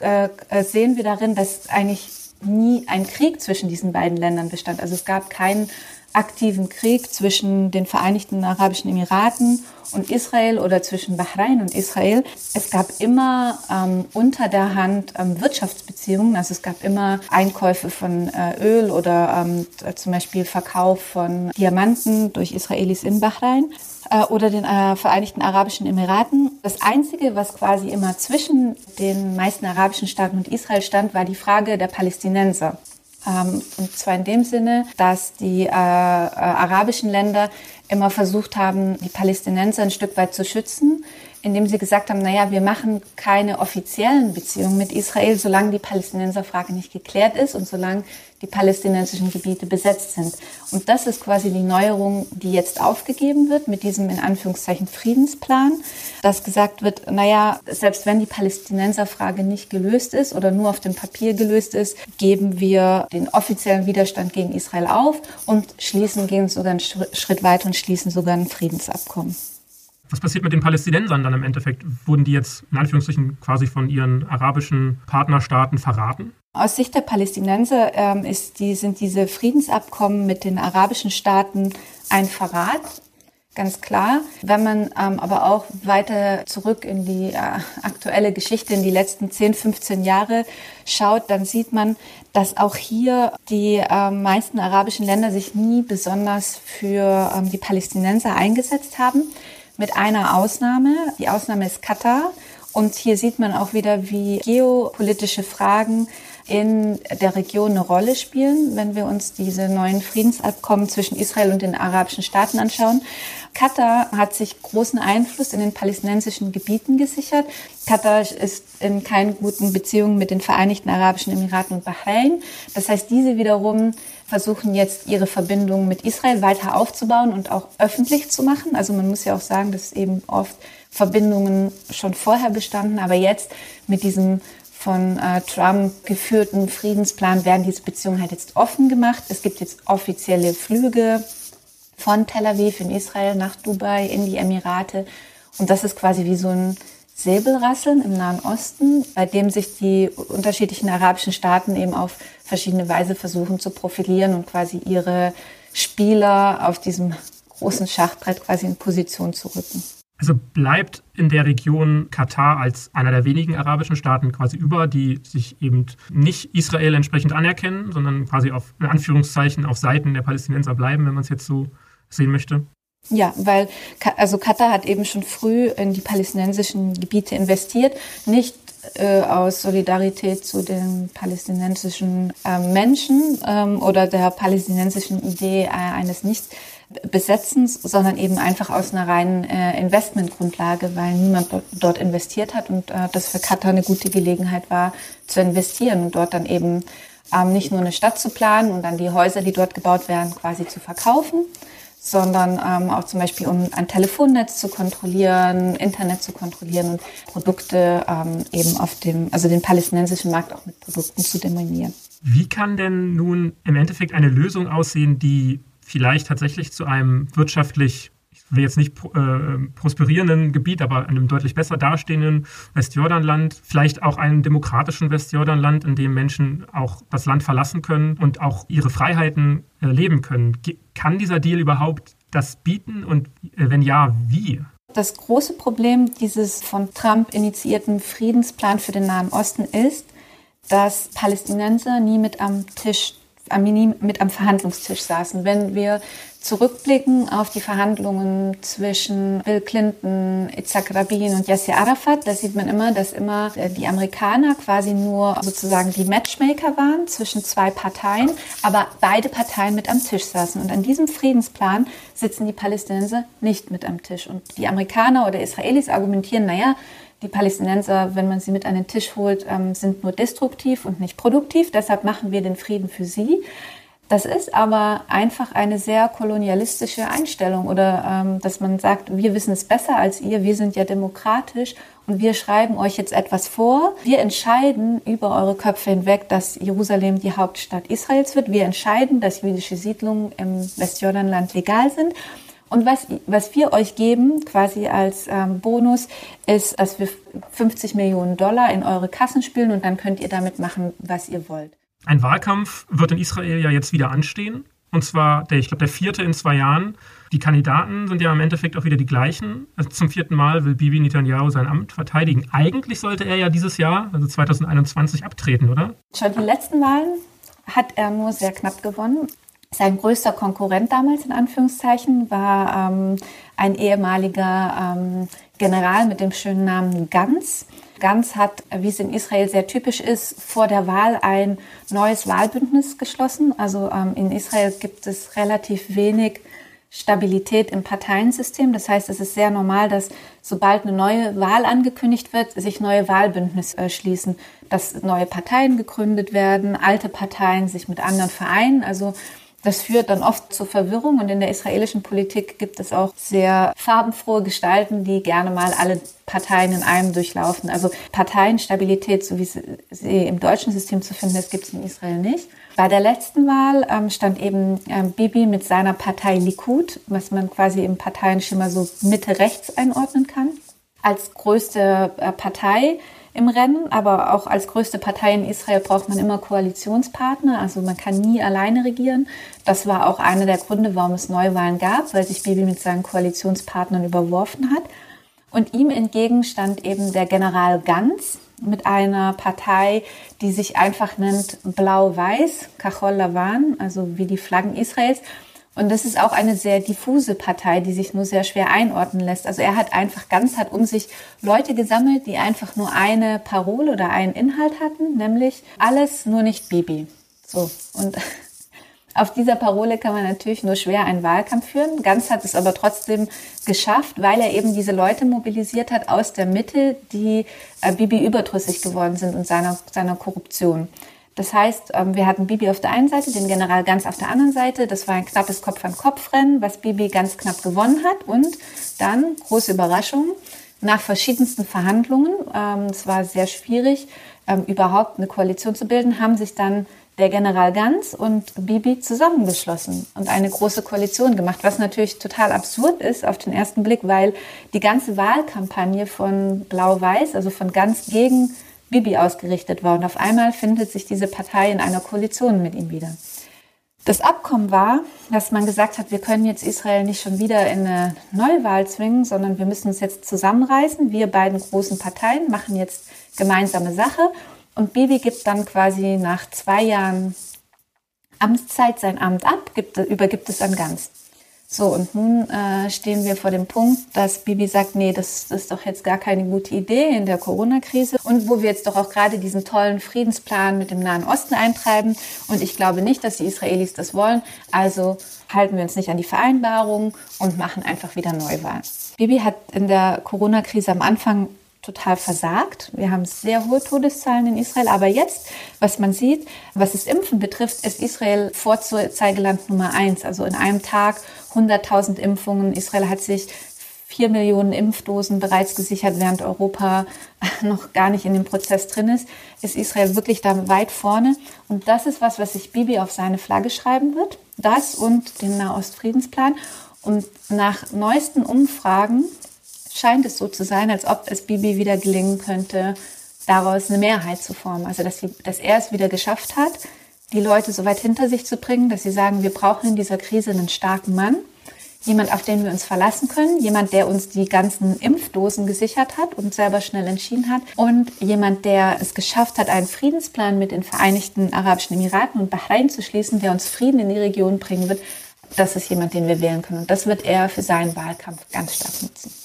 äh, äh, sehen wir darin, dass eigentlich nie ein Krieg zwischen diesen beiden Ländern bestand. Also es gab keinen aktiven Krieg zwischen den Vereinigten Arabischen Emiraten und Israel oder zwischen Bahrain und Israel. Es gab immer ähm, unter der Hand ähm, Wirtschaftsbeziehungen, also es gab immer Einkäufe von äh, Öl oder ähm, zum Beispiel Verkauf von Diamanten durch Israelis in Bahrain äh, oder den äh, Vereinigten Arabischen Emiraten. Das Einzige, was quasi immer zwischen den meisten arabischen Staaten und Israel stand, war die Frage der Palästinenser. Ähm, und zwar in dem Sinne, dass die äh, äh, arabischen Länder immer versucht haben, die Palästinenser ein Stück weit zu schützen, indem sie gesagt haben, naja, wir machen keine offiziellen Beziehungen mit Israel, solange die Palästinenserfrage nicht geklärt ist und solange die palästinensischen Gebiete besetzt sind. Und das ist quasi die Neuerung, die jetzt aufgegeben wird mit diesem in Anführungszeichen Friedensplan, dass gesagt wird, naja, selbst wenn die Palästinenserfrage nicht gelöst ist oder nur auf dem Papier gelöst ist, geben wir den offiziellen Widerstand gegen Israel auf und schließen, gehen sogar einen Schritt weiter und schließen sogar ein Friedensabkommen. Was passiert mit den Palästinensern dann im Endeffekt? Wurden die jetzt in Anführungsstrichen quasi von ihren arabischen Partnerstaaten verraten? Aus Sicht der Palästinenser ähm, ist die, sind diese Friedensabkommen mit den arabischen Staaten ein Verrat. Ganz klar. Wenn man ähm, aber auch weiter zurück in die äh, aktuelle Geschichte, in die letzten 10, 15 Jahre schaut, dann sieht man, dass auch hier die äh, meisten arabischen Länder sich nie besonders für ähm, die Palästinenser eingesetzt haben mit einer Ausnahme. Die Ausnahme ist Katar. Und hier sieht man auch wieder, wie geopolitische Fragen in der Region eine Rolle spielen, wenn wir uns diese neuen Friedensabkommen zwischen Israel und den arabischen Staaten anschauen. Katar hat sich großen Einfluss in den palästinensischen Gebieten gesichert. Katar ist in keinen guten Beziehungen mit den Vereinigten Arabischen Emiraten und Bahrain. Das heißt, diese wiederum versuchen jetzt ihre Verbindungen mit Israel weiter aufzubauen und auch öffentlich zu machen. Also man muss ja auch sagen, dass eben oft Verbindungen schon vorher bestanden, aber jetzt mit diesem von äh, Trump geführten Friedensplan werden diese Beziehungen halt jetzt offen gemacht. Es gibt jetzt offizielle Flüge von Tel Aviv in Israel nach Dubai in die Emirate und das ist quasi wie so ein Säbelrasseln im Nahen Osten, bei dem sich die unterschiedlichen arabischen Staaten eben auf verschiedene Weise versuchen zu profilieren und quasi ihre Spieler auf diesem großen Schachbrett quasi in Position zu rücken. Also bleibt in der Region Katar als einer der wenigen arabischen Staaten quasi über, die sich eben nicht Israel entsprechend anerkennen, sondern quasi auf in Anführungszeichen auf Seiten der Palästinenser bleiben, wenn man es jetzt so sehen möchte. Ja, weil also Katar hat eben schon früh in die palästinensischen Gebiete investiert, nicht äh, aus Solidarität zu den palästinensischen äh, Menschen ähm, oder der palästinensischen Idee äh, eines Nichtbesetzens, sondern eben einfach aus einer reinen äh, Investmentgrundlage, weil niemand dort investiert hat und äh, das für Katar eine gute Gelegenheit war, zu investieren und dort dann eben ähm, nicht nur eine Stadt zu planen und dann die Häuser, die dort gebaut werden, quasi zu verkaufen, sondern ähm, auch zum Beispiel um ein Telefonnetz zu kontrollieren, Internet zu kontrollieren und Produkte ähm, eben auf dem, also den palästinensischen Markt auch mit Produkten zu dominieren. Wie kann denn nun im Endeffekt eine Lösung aussehen, die vielleicht tatsächlich zu einem wirtschaftlich, ich will jetzt nicht äh, prosperierenden Gebiet, aber einem deutlich besser dastehenden Westjordanland, vielleicht auch einem demokratischen Westjordanland, in dem Menschen auch das Land verlassen können und auch ihre Freiheiten äh, leben können. Ge kann dieser Deal überhaupt das bieten und äh, wenn ja, wie? Das große Problem dieses von Trump initiierten Friedensplan für den Nahen Osten ist, dass Palästinenser nie mit am Tisch, mit am Verhandlungstisch saßen. Wenn wir zurückblicken auf die Verhandlungen zwischen Bill Clinton, Itzhak Rabin und Yasser Arafat, da sieht man immer, dass immer äh, die Amerikaner quasi nur sozusagen die Matchmaker waren zwischen zwei Parteien, aber beide Parteien mit am Tisch saßen. Und an diesem Friedensplan sitzen die Palästinenser nicht mit am Tisch. Und die Amerikaner oder Israelis argumentieren, naja, die Palästinenser, wenn man sie mit an den Tisch holt, ähm, sind nur destruktiv und nicht produktiv. Deshalb machen wir den Frieden für sie. Das ist aber einfach eine sehr kolonialistische Einstellung oder ähm, dass man sagt, wir wissen es besser als ihr, wir sind ja demokratisch und wir schreiben euch jetzt etwas vor. Wir entscheiden über eure Köpfe hinweg, dass Jerusalem die Hauptstadt Israels wird. Wir entscheiden, dass jüdische Siedlungen im Westjordanland legal sind. Und was, was wir euch geben, quasi als ähm, Bonus, ist, dass wir 50 Millionen Dollar in eure Kassen spülen und dann könnt ihr damit machen, was ihr wollt. Ein Wahlkampf wird in Israel ja jetzt wieder anstehen. Und zwar, der, ich glaube, der vierte in zwei Jahren. Die Kandidaten sind ja im Endeffekt auch wieder die gleichen. Also zum vierten Mal will Bibi Netanyahu sein Amt verteidigen. Eigentlich sollte er ja dieses Jahr, also 2021, abtreten, oder? Schon die letzten Wahlen hat er nur sehr knapp gewonnen. Sein größter Konkurrent damals in Anführungszeichen war ähm, ein ehemaliger ähm, General mit dem schönen Namen Gans. Gantz hat, wie es in Israel sehr typisch ist, vor der Wahl ein neues Wahlbündnis geschlossen. Also ähm, in Israel gibt es relativ wenig Stabilität im Parteiensystem. Das heißt, es ist sehr normal, dass sobald eine neue Wahl angekündigt wird, sich neue Wahlbündnisse äh, schließen, dass neue Parteien gegründet werden, alte Parteien sich mit anderen vereinen. Also das führt dann oft zu Verwirrung und in der israelischen Politik gibt es auch sehr farbenfrohe Gestalten, die gerne mal alle Parteien in einem durchlaufen. Also Parteienstabilität, so wie sie im deutschen System zu finden ist, gibt es in Israel nicht. Bei der letzten Wahl ähm, stand eben ähm, Bibi mit seiner Partei Likud, was man quasi im Parteienschimmer so Mitte-Rechts einordnen kann, als größte äh, Partei im Rennen, aber auch als größte Partei in Israel braucht man immer Koalitionspartner, also man kann nie alleine regieren. Das war auch einer der Gründe, warum es Neuwahlen gab, weil sich Bibi mit seinen Koalitionspartnern überworfen hat. Und ihm entgegen stand eben der General Ganz mit einer Partei, die sich einfach nennt Blau-Weiß, Kachol Lavan, also wie die Flaggen Israels. Und das ist auch eine sehr diffuse Partei, die sich nur sehr schwer einordnen lässt. Also er hat einfach ganz, hat um sich Leute gesammelt, die einfach nur eine Parole oder einen Inhalt hatten, nämlich alles nur nicht Bibi. So. Und [laughs] auf dieser Parole kann man natürlich nur schwer einen Wahlkampf führen. Ganz hat es aber trotzdem geschafft, weil er eben diese Leute mobilisiert hat aus der Mitte, die äh, Bibi überdrüssig geworden sind und seiner, seiner Korruption. Das heißt, ähm, wir hatten Bibi auf der einen Seite, den General ganz auf der anderen Seite. Das war ein knappes Kopf-an-Kopf-Rennen, was Bibi ganz knapp gewonnen hat. Und dann, große Überraschung, nach verschiedensten Verhandlungen, ähm, es war sehr schwierig, ähm, überhaupt eine Koalition zu bilden, haben sich dann der General Ganz und Bibi zusammengeschlossen und eine große Koalition gemacht, was natürlich total absurd ist auf den ersten Blick, weil die ganze Wahlkampagne von Blau-Weiß, also von Ganz gegen Bibi ausgerichtet war. Und auf einmal findet sich diese Partei in einer Koalition mit ihm wieder. Das Abkommen war, dass man gesagt hat, wir können jetzt Israel nicht schon wieder in eine Neuwahl zwingen, sondern wir müssen uns jetzt zusammenreißen. Wir beiden großen Parteien machen jetzt gemeinsame Sache. Und Bibi gibt dann quasi nach zwei Jahren Amtszeit sein Amt ab, gibt, übergibt es an Ganz. So, und nun äh, stehen wir vor dem Punkt, dass Bibi sagt, nee, das, ist doch jetzt gar keine gute Idee in der Corona-Krise und wo wir jetzt doch auch gerade diesen tollen Friedensplan mit dem Nahen Osten eintreiben. Und ich glaube nicht, dass die Israelis das wollen. Also halten wir uns nicht an die Vereinbarung und machen einfach wieder Neuwahlen. Bibi hat in der Corona-Krise am Anfang total versagt. Wir haben sehr hohe Todeszahlen in Israel. Aber jetzt, was man sieht, was das Impfen betrifft, ist Israel Vorzeigeland Nummer eins. Also in einem Tag 100.000 Impfungen. Israel hat sich vier Millionen Impfdosen bereits gesichert, während Europa [laughs] noch gar nicht in dem Prozess drin ist, ist Israel wirklich da weit vorne. Und das ist was, was sich Bibi auf seine Flagge schreiben wird. Das und den Nahostfriedensplan. Und nach neuesten Umfragen scheint es so zu sein, als ob es Bibi wieder gelingen könnte, daraus eine Mehrheit zu formen. Also dass, sie, dass er es wieder geschafft hat, die Leute so weit hinter sich zu bringen, dass sie sagen, wir brauchen in dieser Krise einen starken Mann, jemand, auf den wir uns verlassen können, jemand, der uns die ganzen Impfdosen gesichert hat und selber schnell entschieden hat und jemand, der es geschafft hat, einen Friedensplan mit den Vereinigten Arabischen Emiraten und Bahrain zu schließen, der uns Frieden in die Region bringen wird. Das ist jemand, den wir wählen können. Und das wird er für seinen Wahlkampf ganz stark nutzen.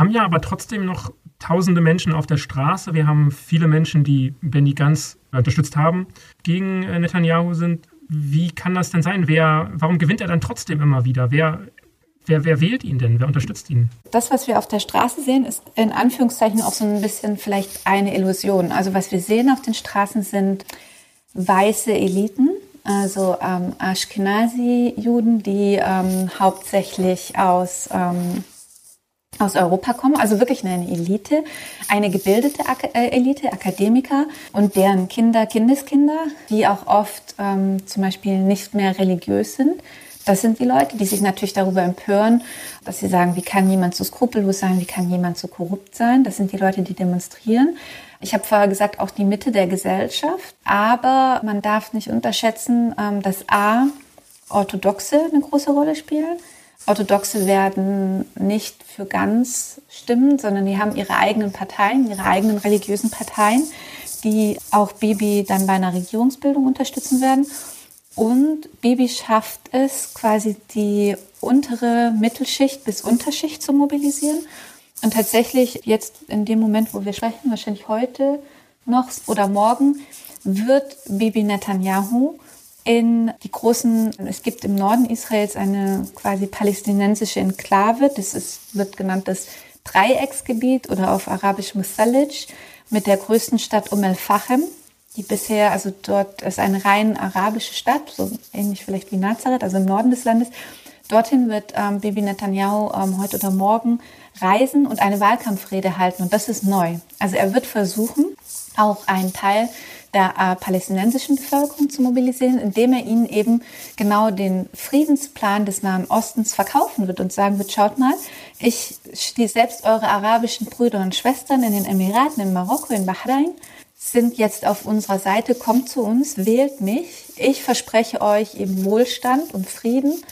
Haben ja aber trotzdem noch tausende Menschen auf der Straße. Wir haben viele Menschen, die Benny Gantz unterstützt haben, gegen äh, Netanyahu sind. Wie kann das denn sein? Wer, warum gewinnt er dann trotzdem immer wieder? Wer, wer, wer wählt ihn denn? Wer unterstützt ihn? Das, was wir auf der Straße sehen, ist in Anführungszeichen auch so ein bisschen vielleicht eine Illusion. Also was wir sehen auf den Straßen sind weiße Eliten, also ähm, Ashkenazi-Juden, die ähm, hauptsächlich aus ähm, aus Europa kommen, also wirklich eine Elite, eine gebildete Ak äh, Elite, Akademiker und deren Kinder, Kindeskinder, die auch oft ähm, zum Beispiel nicht mehr religiös sind. Das sind die Leute, die sich natürlich darüber empören, dass sie sagen, wie kann jemand so skrupellos sein, wie kann jemand so korrupt sein. Das sind die Leute, die demonstrieren. Ich habe vorher gesagt, auch die Mitte der Gesellschaft. Aber man darf nicht unterschätzen, ähm, dass A, Orthodoxe eine große Rolle spielen Orthodoxe werden nicht für ganz stimmen, sondern die haben ihre eigenen Parteien, ihre eigenen religiösen Parteien, die auch Bibi dann bei einer Regierungsbildung unterstützen werden. Und Bibi schafft es, quasi die untere Mittelschicht bis Unterschicht zu mobilisieren. Und tatsächlich jetzt in dem Moment, wo wir sprechen, wahrscheinlich heute noch oder morgen, wird Bibi Netanyahu in die großen, es gibt im Norden Israels eine quasi palästinensische Enklave, das ist, wird genannt das Dreiecksgebiet oder auf Arabisch Musalij, mit der größten Stadt Umm el-Fachem, die bisher, also dort ist eine rein arabische Stadt, so ähnlich vielleicht wie Nazareth, also im Norden des Landes. Dorthin wird ähm, Bibi Netanyahu ähm, heute oder morgen reisen und eine Wahlkampfrede halten. Und das ist neu. Also er wird versuchen, auch einen Teil der äh, palästinensischen Bevölkerung zu mobilisieren, indem er ihnen eben genau den Friedensplan des Nahen Ostens verkaufen wird und sagen wird, schaut mal, ich stehe selbst eure arabischen Brüder und Schwestern in den Emiraten, in Marokko, in Bahrain, sind jetzt auf unserer Seite, kommt zu uns, wählt mich. Ich verspreche euch eben Wohlstand und Frieden.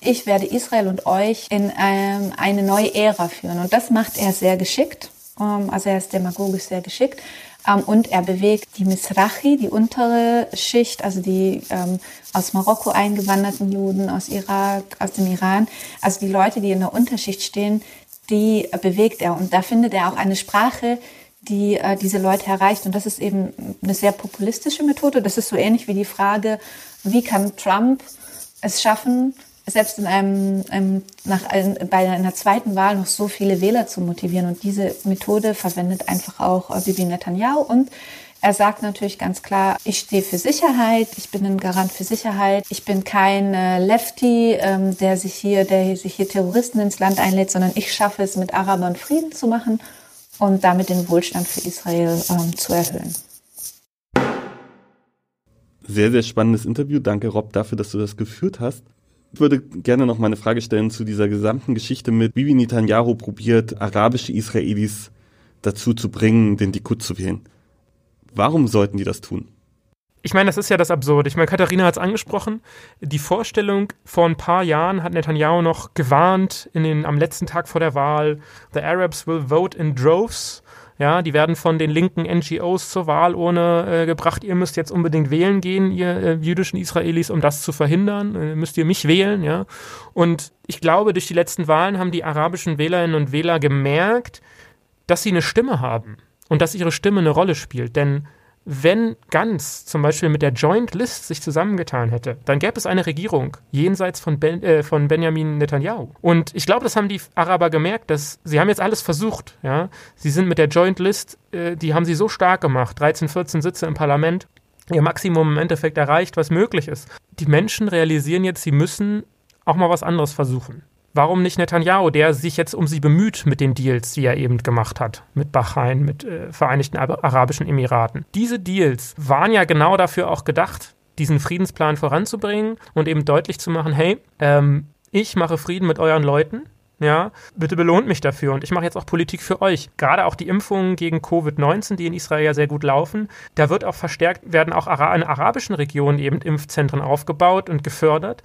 Ich werde Israel und euch in ähm, eine neue Ära führen. Und das macht er sehr geschickt. Ähm, also er ist demagogisch sehr geschickt. Ähm, und er bewegt die Misrachi, die untere Schicht, also die ähm, aus Marokko eingewanderten Juden, aus Irak, aus dem Iran, also die Leute, die in der Unterschicht stehen, die bewegt er. Und da findet er auch eine Sprache, die äh, diese Leute erreicht. Und das ist eben eine sehr populistische Methode. Das ist so ähnlich wie die Frage, wie kann Trump es schaffen, selbst in einem, einem nach, ein, bei einer zweiten Wahl noch so viele Wähler zu motivieren. Und diese Methode verwendet einfach auch äh, Bibi Netanyahu. Und er sagt natürlich ganz klar, ich stehe für Sicherheit, ich bin ein Garant für Sicherheit, ich bin kein äh, Lefty, ähm, der sich hier, der sich hier Terroristen ins Land einlädt, sondern ich schaffe es, mit Arabern Frieden zu machen und damit den Wohlstand für Israel ähm, zu erhöhen. Sehr, sehr spannendes Interview. Danke, Rob, dafür, dass du das geführt hast würde gerne noch mal eine Frage stellen zu dieser gesamten Geschichte mit Bibi Netanyahu probiert, arabische Israelis dazu zu bringen, den Likud zu wählen. Warum sollten die das tun? Ich meine, das ist ja das Absurde. Ich meine, Katharina hat es angesprochen. Die Vorstellung, vor ein paar Jahren hat Netanyahu noch gewarnt in den, am letzten Tag vor der Wahl, the Arabs will vote in droves. Ja, die werden von den linken NGOs zur Wahlurne äh, gebracht. Ihr müsst jetzt unbedingt wählen gehen, ihr äh, jüdischen Israelis, um das zu verhindern. Äh, müsst ihr mich wählen, ja. Und ich glaube, durch die letzten Wahlen haben die arabischen Wählerinnen und Wähler gemerkt, dass sie eine Stimme haben und dass ihre Stimme eine Rolle spielt. Denn wenn Ganz zum Beispiel mit der Joint List sich zusammengetan hätte, dann gäbe es eine Regierung jenseits von, ben, äh, von Benjamin Netanyahu. Und ich glaube, das haben die Araber gemerkt, dass sie haben jetzt alles versucht. Ja? Sie sind mit der Joint List, äh, die haben sie so stark gemacht, 13, 14 Sitze im Parlament, ihr Maximum im Endeffekt erreicht, was möglich ist. Die Menschen realisieren jetzt, sie müssen auch mal was anderes versuchen. Warum nicht Netanyahu, der sich jetzt um sie bemüht mit den Deals, die er eben gemacht hat, mit Bahrain, mit äh, Vereinigten Arabischen Emiraten? Diese Deals waren ja genau dafür auch gedacht, diesen Friedensplan voranzubringen und eben deutlich zu machen, hey, ähm, ich mache Frieden mit euren Leuten, ja, bitte belohnt mich dafür und ich mache jetzt auch Politik für euch. Gerade auch die Impfungen gegen Covid-19, die in Israel ja sehr gut laufen, da wird auch verstärkt, werden auch in arabischen Regionen eben Impfzentren aufgebaut und gefördert.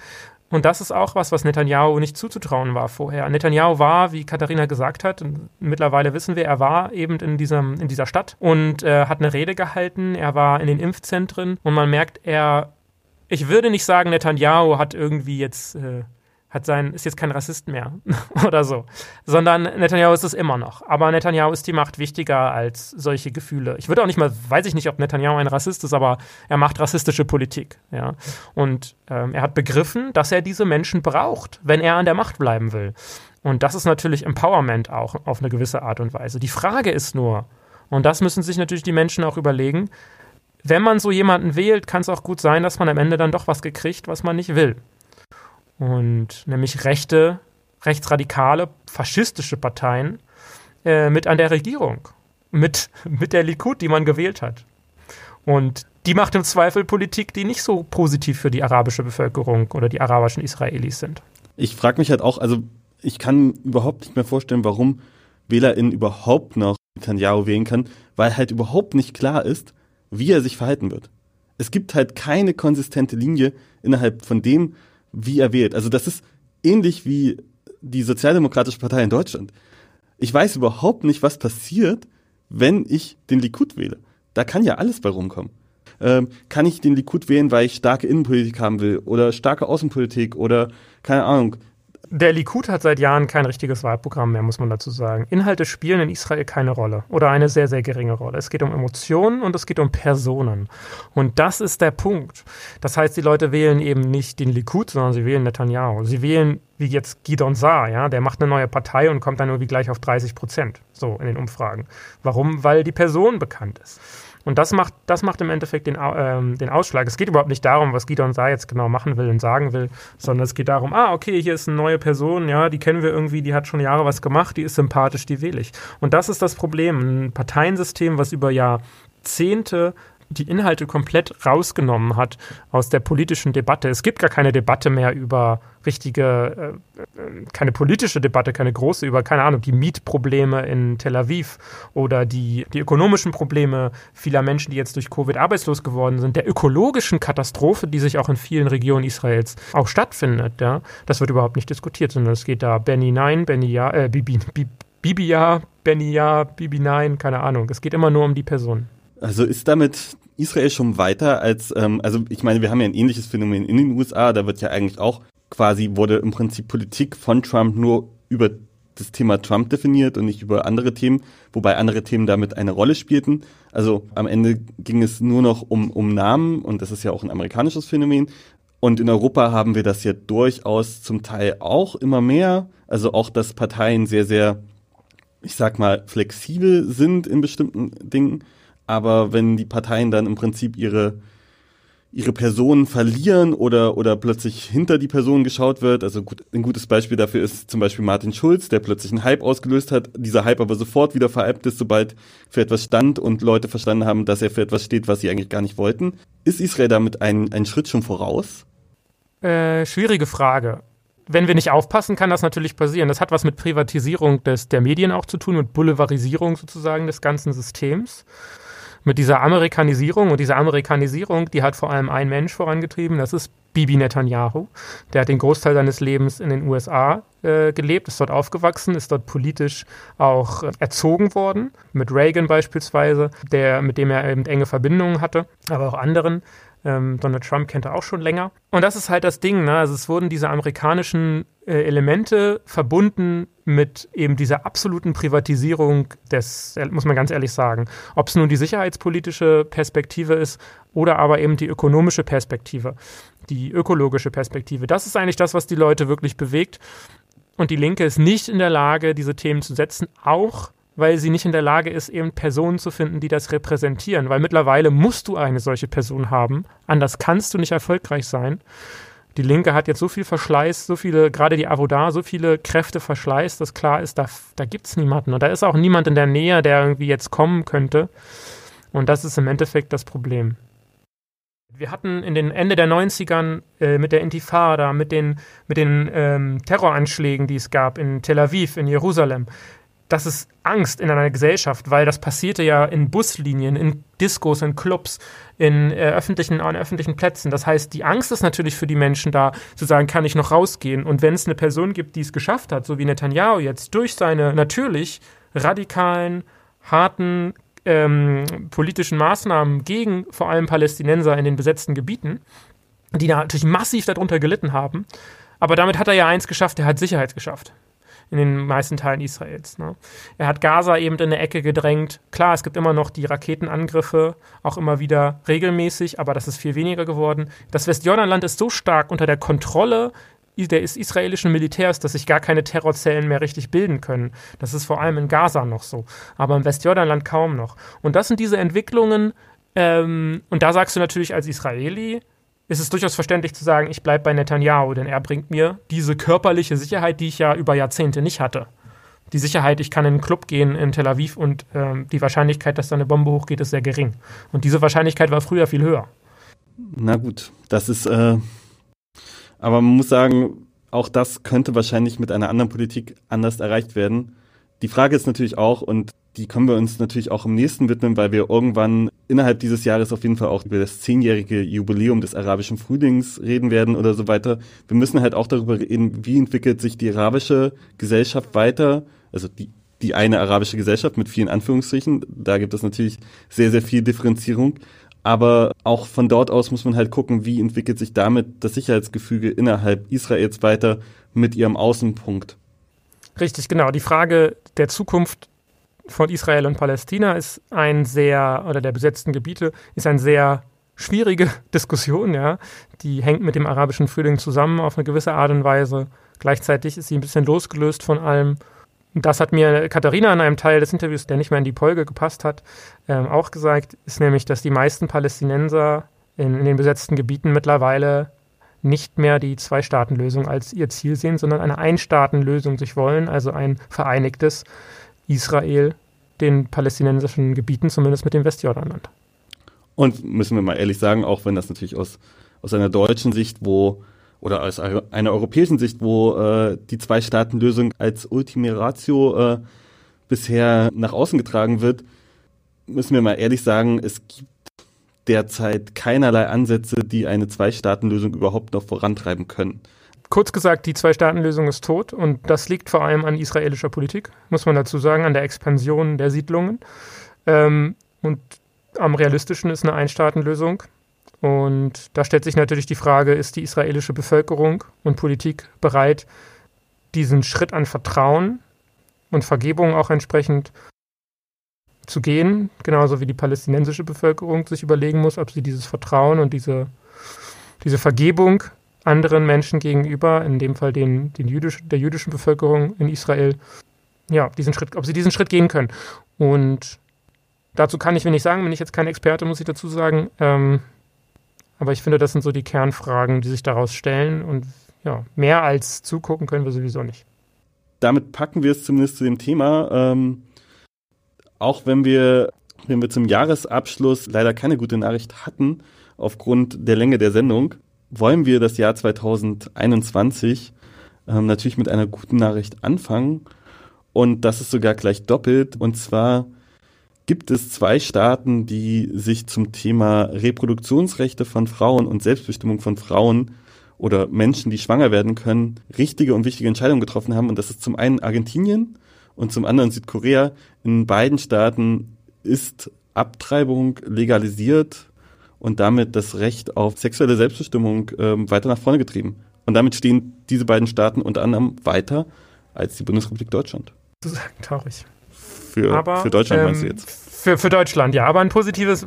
Und das ist auch was, was Netanyahu nicht zuzutrauen war vorher. Netanyahu war, wie Katharina gesagt hat, mittlerweile wissen wir, er war eben in, diesem, in dieser Stadt und äh, hat eine Rede gehalten. Er war in den Impfzentren und man merkt, er, ich würde nicht sagen, Netanyahu hat irgendwie jetzt äh, hat sein, ist jetzt kein Rassist mehr [laughs] oder so, sondern Netanyahu ist es immer noch. Aber Netanyahu ist die Macht wichtiger als solche Gefühle. Ich würde auch nicht mal, weiß ich nicht, ob Netanyahu ein Rassist ist, aber er macht rassistische Politik. Ja? Und ähm, er hat begriffen, dass er diese Menschen braucht, wenn er an der Macht bleiben will. Und das ist natürlich Empowerment auch auf eine gewisse Art und Weise. Die Frage ist nur, und das müssen sich natürlich die Menschen auch überlegen, wenn man so jemanden wählt, kann es auch gut sein, dass man am Ende dann doch was gekriegt, was man nicht will. Und nämlich rechte, rechtsradikale, faschistische Parteien äh, mit an der Regierung. Mit, [laughs] mit der Likud, die man gewählt hat. Und die macht im Zweifel Politik, die nicht so positiv für die arabische Bevölkerung oder die arabischen Israelis sind. Ich frage mich halt auch, also ich kann überhaupt nicht mehr vorstellen, warum WählerInnen überhaupt noch Netanyahu wählen kann, weil halt überhaupt nicht klar ist, wie er sich verhalten wird. Es gibt halt keine konsistente Linie innerhalb von dem, wie er wählt. Also das ist ähnlich wie die Sozialdemokratische Partei in Deutschland. Ich weiß überhaupt nicht, was passiert, wenn ich den Likud wähle. Da kann ja alles bei rumkommen. Ähm, kann ich den Likud wählen, weil ich starke Innenpolitik haben will oder starke Außenpolitik oder keine Ahnung, der Likud hat seit Jahren kein richtiges Wahlprogramm mehr, muss man dazu sagen. Inhalte spielen in Israel keine Rolle oder eine sehr, sehr geringe Rolle. Es geht um Emotionen und es geht um Personen. Und das ist der Punkt. Das heißt, die Leute wählen eben nicht den Likud, sondern sie wählen Netanyahu. Sie wählen wie jetzt Gidon Saar, ja, der macht eine neue Partei und kommt dann irgendwie gleich auf 30 Prozent, so in den Umfragen. Warum? Weil die Person bekannt ist. Und das macht, das macht im Endeffekt den, ähm, den Ausschlag. Es geht überhaupt nicht darum, was Gidon Saar jetzt genau machen will und sagen will, sondern es geht darum, ah, okay, hier ist eine neue Person, ja, die kennen wir irgendwie, die hat schon Jahre was gemacht, die ist sympathisch, die wähle ich. Und das ist das Problem. Ein Parteiensystem, was über Jahrzehnte die Inhalte komplett rausgenommen hat aus der politischen Debatte. Es gibt gar keine Debatte mehr über richtige, äh, äh, keine politische Debatte, keine große über, keine Ahnung, die Mietprobleme in Tel Aviv oder die, die ökonomischen Probleme vieler Menschen, die jetzt durch Covid arbeitslos geworden sind, der ökologischen Katastrophe, die sich auch in vielen Regionen Israels auch stattfindet. Ja? Das wird überhaupt nicht diskutiert, sondern es geht da Benny Nein, Benny Ja, äh, Bibi, Bibi, Bibi Ja, Benny Ja, Bibi Nein, keine Ahnung. Es geht immer nur um die Person. Also ist damit Israel schon weiter als, ähm, also ich meine, wir haben ja ein ähnliches Phänomen in den USA, da wird ja eigentlich auch quasi, wurde im Prinzip Politik von Trump nur über das Thema Trump definiert und nicht über andere Themen, wobei andere Themen damit eine Rolle spielten. Also am Ende ging es nur noch um, um Namen und das ist ja auch ein amerikanisches Phänomen. Und in Europa haben wir das ja durchaus zum Teil auch immer mehr. Also auch, dass Parteien sehr, sehr, ich sag mal, flexibel sind in bestimmten Dingen aber wenn die Parteien dann im Prinzip ihre ihre Personen verlieren oder, oder plötzlich hinter die Person geschaut wird. Also gut, ein gutes Beispiel dafür ist zum Beispiel Martin Schulz, der plötzlich einen Hype ausgelöst hat, dieser Hype aber sofort wieder veräppt ist, sobald für etwas stand und Leute verstanden haben, dass er für etwas steht, was sie eigentlich gar nicht wollten. Ist Israel damit einen, einen Schritt schon voraus? Äh, schwierige Frage. Wenn wir nicht aufpassen, kann das natürlich passieren. Das hat was mit Privatisierung des, der Medien auch zu tun, mit Boulevardisierung sozusagen des ganzen Systems mit dieser Amerikanisierung und diese Amerikanisierung, die hat vor allem ein Mensch vorangetrieben, das ist Bibi Netanyahu. Der hat den Großteil seines Lebens in den USA äh, gelebt, ist dort aufgewachsen, ist dort politisch auch äh, erzogen worden, mit Reagan beispielsweise, der, mit dem er eben enge Verbindungen hatte, aber auch anderen. Ähm, Donald Trump kennt er auch schon länger. Und das ist halt das Ding, ne? Also es wurden diese amerikanischen äh, Elemente verbunden mit eben dieser absoluten Privatisierung des, äh, muss man ganz ehrlich sagen. Ob es nun die sicherheitspolitische Perspektive ist oder aber eben die ökonomische Perspektive, die ökologische Perspektive. Das ist eigentlich das, was die Leute wirklich bewegt. Und die Linke ist nicht in der Lage, diese Themen zu setzen, auch weil sie nicht in der Lage ist, eben Personen zu finden, die das repräsentieren. Weil mittlerweile musst du eine solche Person haben. Anders kannst du nicht erfolgreich sein. Die Linke hat jetzt so viel Verschleiß, so viele, gerade die Avodar, so viele Kräfte verschleißt, dass klar ist, da, da gibt es niemanden. Und da ist auch niemand in der Nähe, der irgendwie jetzt kommen könnte. Und das ist im Endeffekt das Problem. Wir hatten in den Ende der 90ern äh, mit der Intifada, mit den, mit den ähm, Terroranschlägen, die es gab in Tel Aviv, in Jerusalem, das ist Angst in einer Gesellschaft, weil das passierte ja in Buslinien, in Diskos, in Clubs, in äh, öffentlichen, an öffentlichen Plätzen. Das heißt, die Angst ist natürlich für die Menschen da, zu sagen, kann ich noch rausgehen? Und wenn es eine Person gibt, die es geschafft hat, so wie Netanyahu jetzt, durch seine natürlich radikalen, harten ähm, politischen Maßnahmen gegen vor allem Palästinenser in den besetzten Gebieten, die da natürlich massiv darunter gelitten haben. Aber damit hat er ja eins geschafft, er hat Sicherheit geschafft in den meisten Teilen Israels. Ne? Er hat Gaza eben in eine Ecke gedrängt. Klar, es gibt immer noch die Raketenangriffe, auch immer wieder regelmäßig, aber das ist viel weniger geworden. Das Westjordanland ist so stark unter der Kontrolle des israelischen Militärs, dass sich gar keine Terrorzellen mehr richtig bilden können. Das ist vor allem in Gaza noch so, aber im Westjordanland kaum noch. Und das sind diese Entwicklungen, ähm, und da sagst du natürlich als Israeli, ist es durchaus verständlich zu sagen, ich bleibe bei Netanyahu, denn er bringt mir diese körperliche Sicherheit, die ich ja über Jahrzehnte nicht hatte. Die Sicherheit, ich kann in einen Club gehen in Tel Aviv und ähm, die Wahrscheinlichkeit, dass da eine Bombe hochgeht, ist sehr gering. Und diese Wahrscheinlichkeit war früher viel höher. Na gut, das ist, äh, aber man muss sagen, auch das könnte wahrscheinlich mit einer anderen Politik anders erreicht werden. Die Frage ist natürlich auch, und die können wir uns natürlich auch im nächsten widmen, weil wir irgendwann innerhalb dieses Jahres auf jeden Fall auch über das zehnjährige Jubiläum des arabischen Frühlings reden werden oder so weiter. Wir müssen halt auch darüber reden, wie entwickelt sich die arabische Gesellschaft weiter, also die, die eine arabische Gesellschaft mit vielen Anführungsstrichen. Da gibt es natürlich sehr, sehr viel Differenzierung. Aber auch von dort aus muss man halt gucken, wie entwickelt sich damit das Sicherheitsgefüge innerhalb Israels weiter mit ihrem Außenpunkt. Richtig, genau. Die Frage der Zukunft von Israel und Palästina ist ein sehr, oder der besetzten Gebiete, ist ein sehr schwierige [laughs] Diskussion, ja. Die hängt mit dem arabischen Frühling zusammen auf eine gewisse Art und Weise. Gleichzeitig ist sie ein bisschen losgelöst von allem. Das hat mir Katharina in einem Teil des Interviews, der nicht mehr in die Folge gepasst hat, ähm, auch gesagt, ist nämlich, dass die meisten Palästinenser in, in den besetzten Gebieten mittlerweile nicht mehr die Zwei-Staaten-Lösung als ihr Ziel sehen, sondern eine Ein-Staaten-Lösung sich wollen, also ein vereinigtes Israel den palästinensischen Gebieten, zumindest mit dem Westjordanland. Und müssen wir mal ehrlich sagen, auch wenn das natürlich aus, aus einer deutschen Sicht, wo oder aus einer europäischen Sicht, wo äh, die Zwei-Staaten-Lösung als Ultima Ratio äh, bisher nach außen getragen wird, müssen wir mal ehrlich sagen, es gibt derzeit keinerlei Ansätze, die eine Zwei-Staaten-Lösung überhaupt noch vorantreiben können. Kurz gesagt, die Zwei-Staaten-Lösung ist tot und das liegt vor allem an israelischer Politik, muss man dazu sagen, an der Expansion der Siedlungen. Ähm, und am realistischen ist eine Ein-Staaten-Lösung. Und da stellt sich natürlich die Frage, ist die israelische Bevölkerung und Politik bereit, diesen Schritt an Vertrauen und Vergebung auch entsprechend zu gehen, genauso wie die palästinensische Bevölkerung sich überlegen muss, ob sie dieses Vertrauen und diese, diese Vergebung anderen Menschen gegenüber, in dem Fall den, den jüdisch, der jüdischen Bevölkerung in Israel, ja, diesen Schritt, ob sie diesen Schritt gehen können. Und dazu kann ich wenig sagen, bin ich jetzt kein Experte, muss ich dazu sagen. Ähm, aber ich finde, das sind so die Kernfragen, die sich daraus stellen. Und ja, mehr als zugucken können wir sowieso nicht. Damit packen wir es zumindest zu dem Thema. Ähm, auch wenn wir, wenn wir zum Jahresabschluss leider keine gute Nachricht hatten, aufgrund der Länge der Sendung, wollen wir das Jahr 2021 ähm, natürlich mit einer guten Nachricht anfangen. Und das ist sogar gleich doppelt. Und zwar gibt es zwei Staaten, die sich zum Thema Reproduktionsrechte von Frauen und Selbstbestimmung von Frauen oder Menschen, die schwanger werden können, richtige und wichtige Entscheidungen getroffen haben. Und das ist zum einen Argentinien und zum anderen Südkorea. In beiden Staaten ist Abtreibung legalisiert und damit das Recht auf sexuelle Selbstbestimmung ähm, weiter nach vorne getrieben. Und damit stehen diese beiden Staaten unter anderem weiter als die Bundesrepublik Deutschland. Traurig. Für, aber, für Deutschland ähm, meinst du jetzt? Für, für Deutschland, ja. Aber ein positives,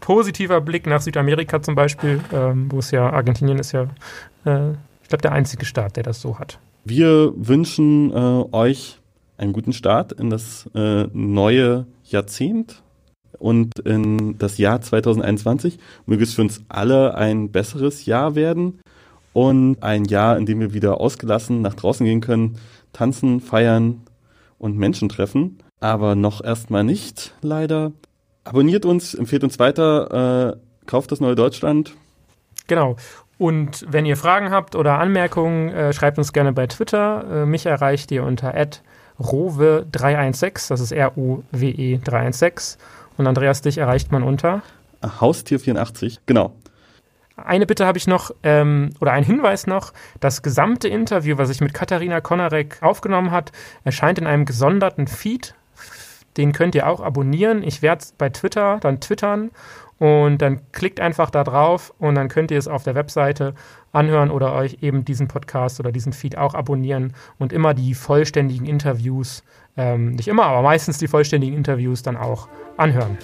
positiver Blick nach Südamerika zum Beispiel, ähm, wo es ja, Argentinien ist ja, äh, ich glaube, der einzige Staat, der das so hat. Wir wünschen äh, euch einen guten Start in das äh, neue Jahrzehnt und in das Jahr 2021 möge es für uns alle ein besseres Jahr werden und ein Jahr, in dem wir wieder ausgelassen nach draußen gehen können, tanzen, feiern und Menschen treffen. Aber noch erstmal nicht, leider. Abonniert uns, empfehlt uns weiter, äh, kauft das neue Deutschland. Genau. Und wenn ihr Fragen habt oder Anmerkungen, äh, schreibt uns gerne bei Twitter. Äh, mich erreicht ihr unter rowe316, das ist R-U-W-E 316. Und Andreas, dich erreicht man unter Haustier84, genau. Eine Bitte habe ich noch, ähm, oder ein Hinweis noch. Das gesamte Interview, was ich mit Katharina Konarek aufgenommen hat, erscheint in einem gesonderten Feed. Den könnt ihr auch abonnieren. Ich werde bei Twitter dann twittern und dann klickt einfach da drauf und dann könnt ihr es auf der Webseite anhören oder euch eben diesen Podcast oder diesen Feed auch abonnieren und immer die vollständigen Interviews, ähm, nicht immer, aber meistens die vollständigen Interviews dann auch anhören.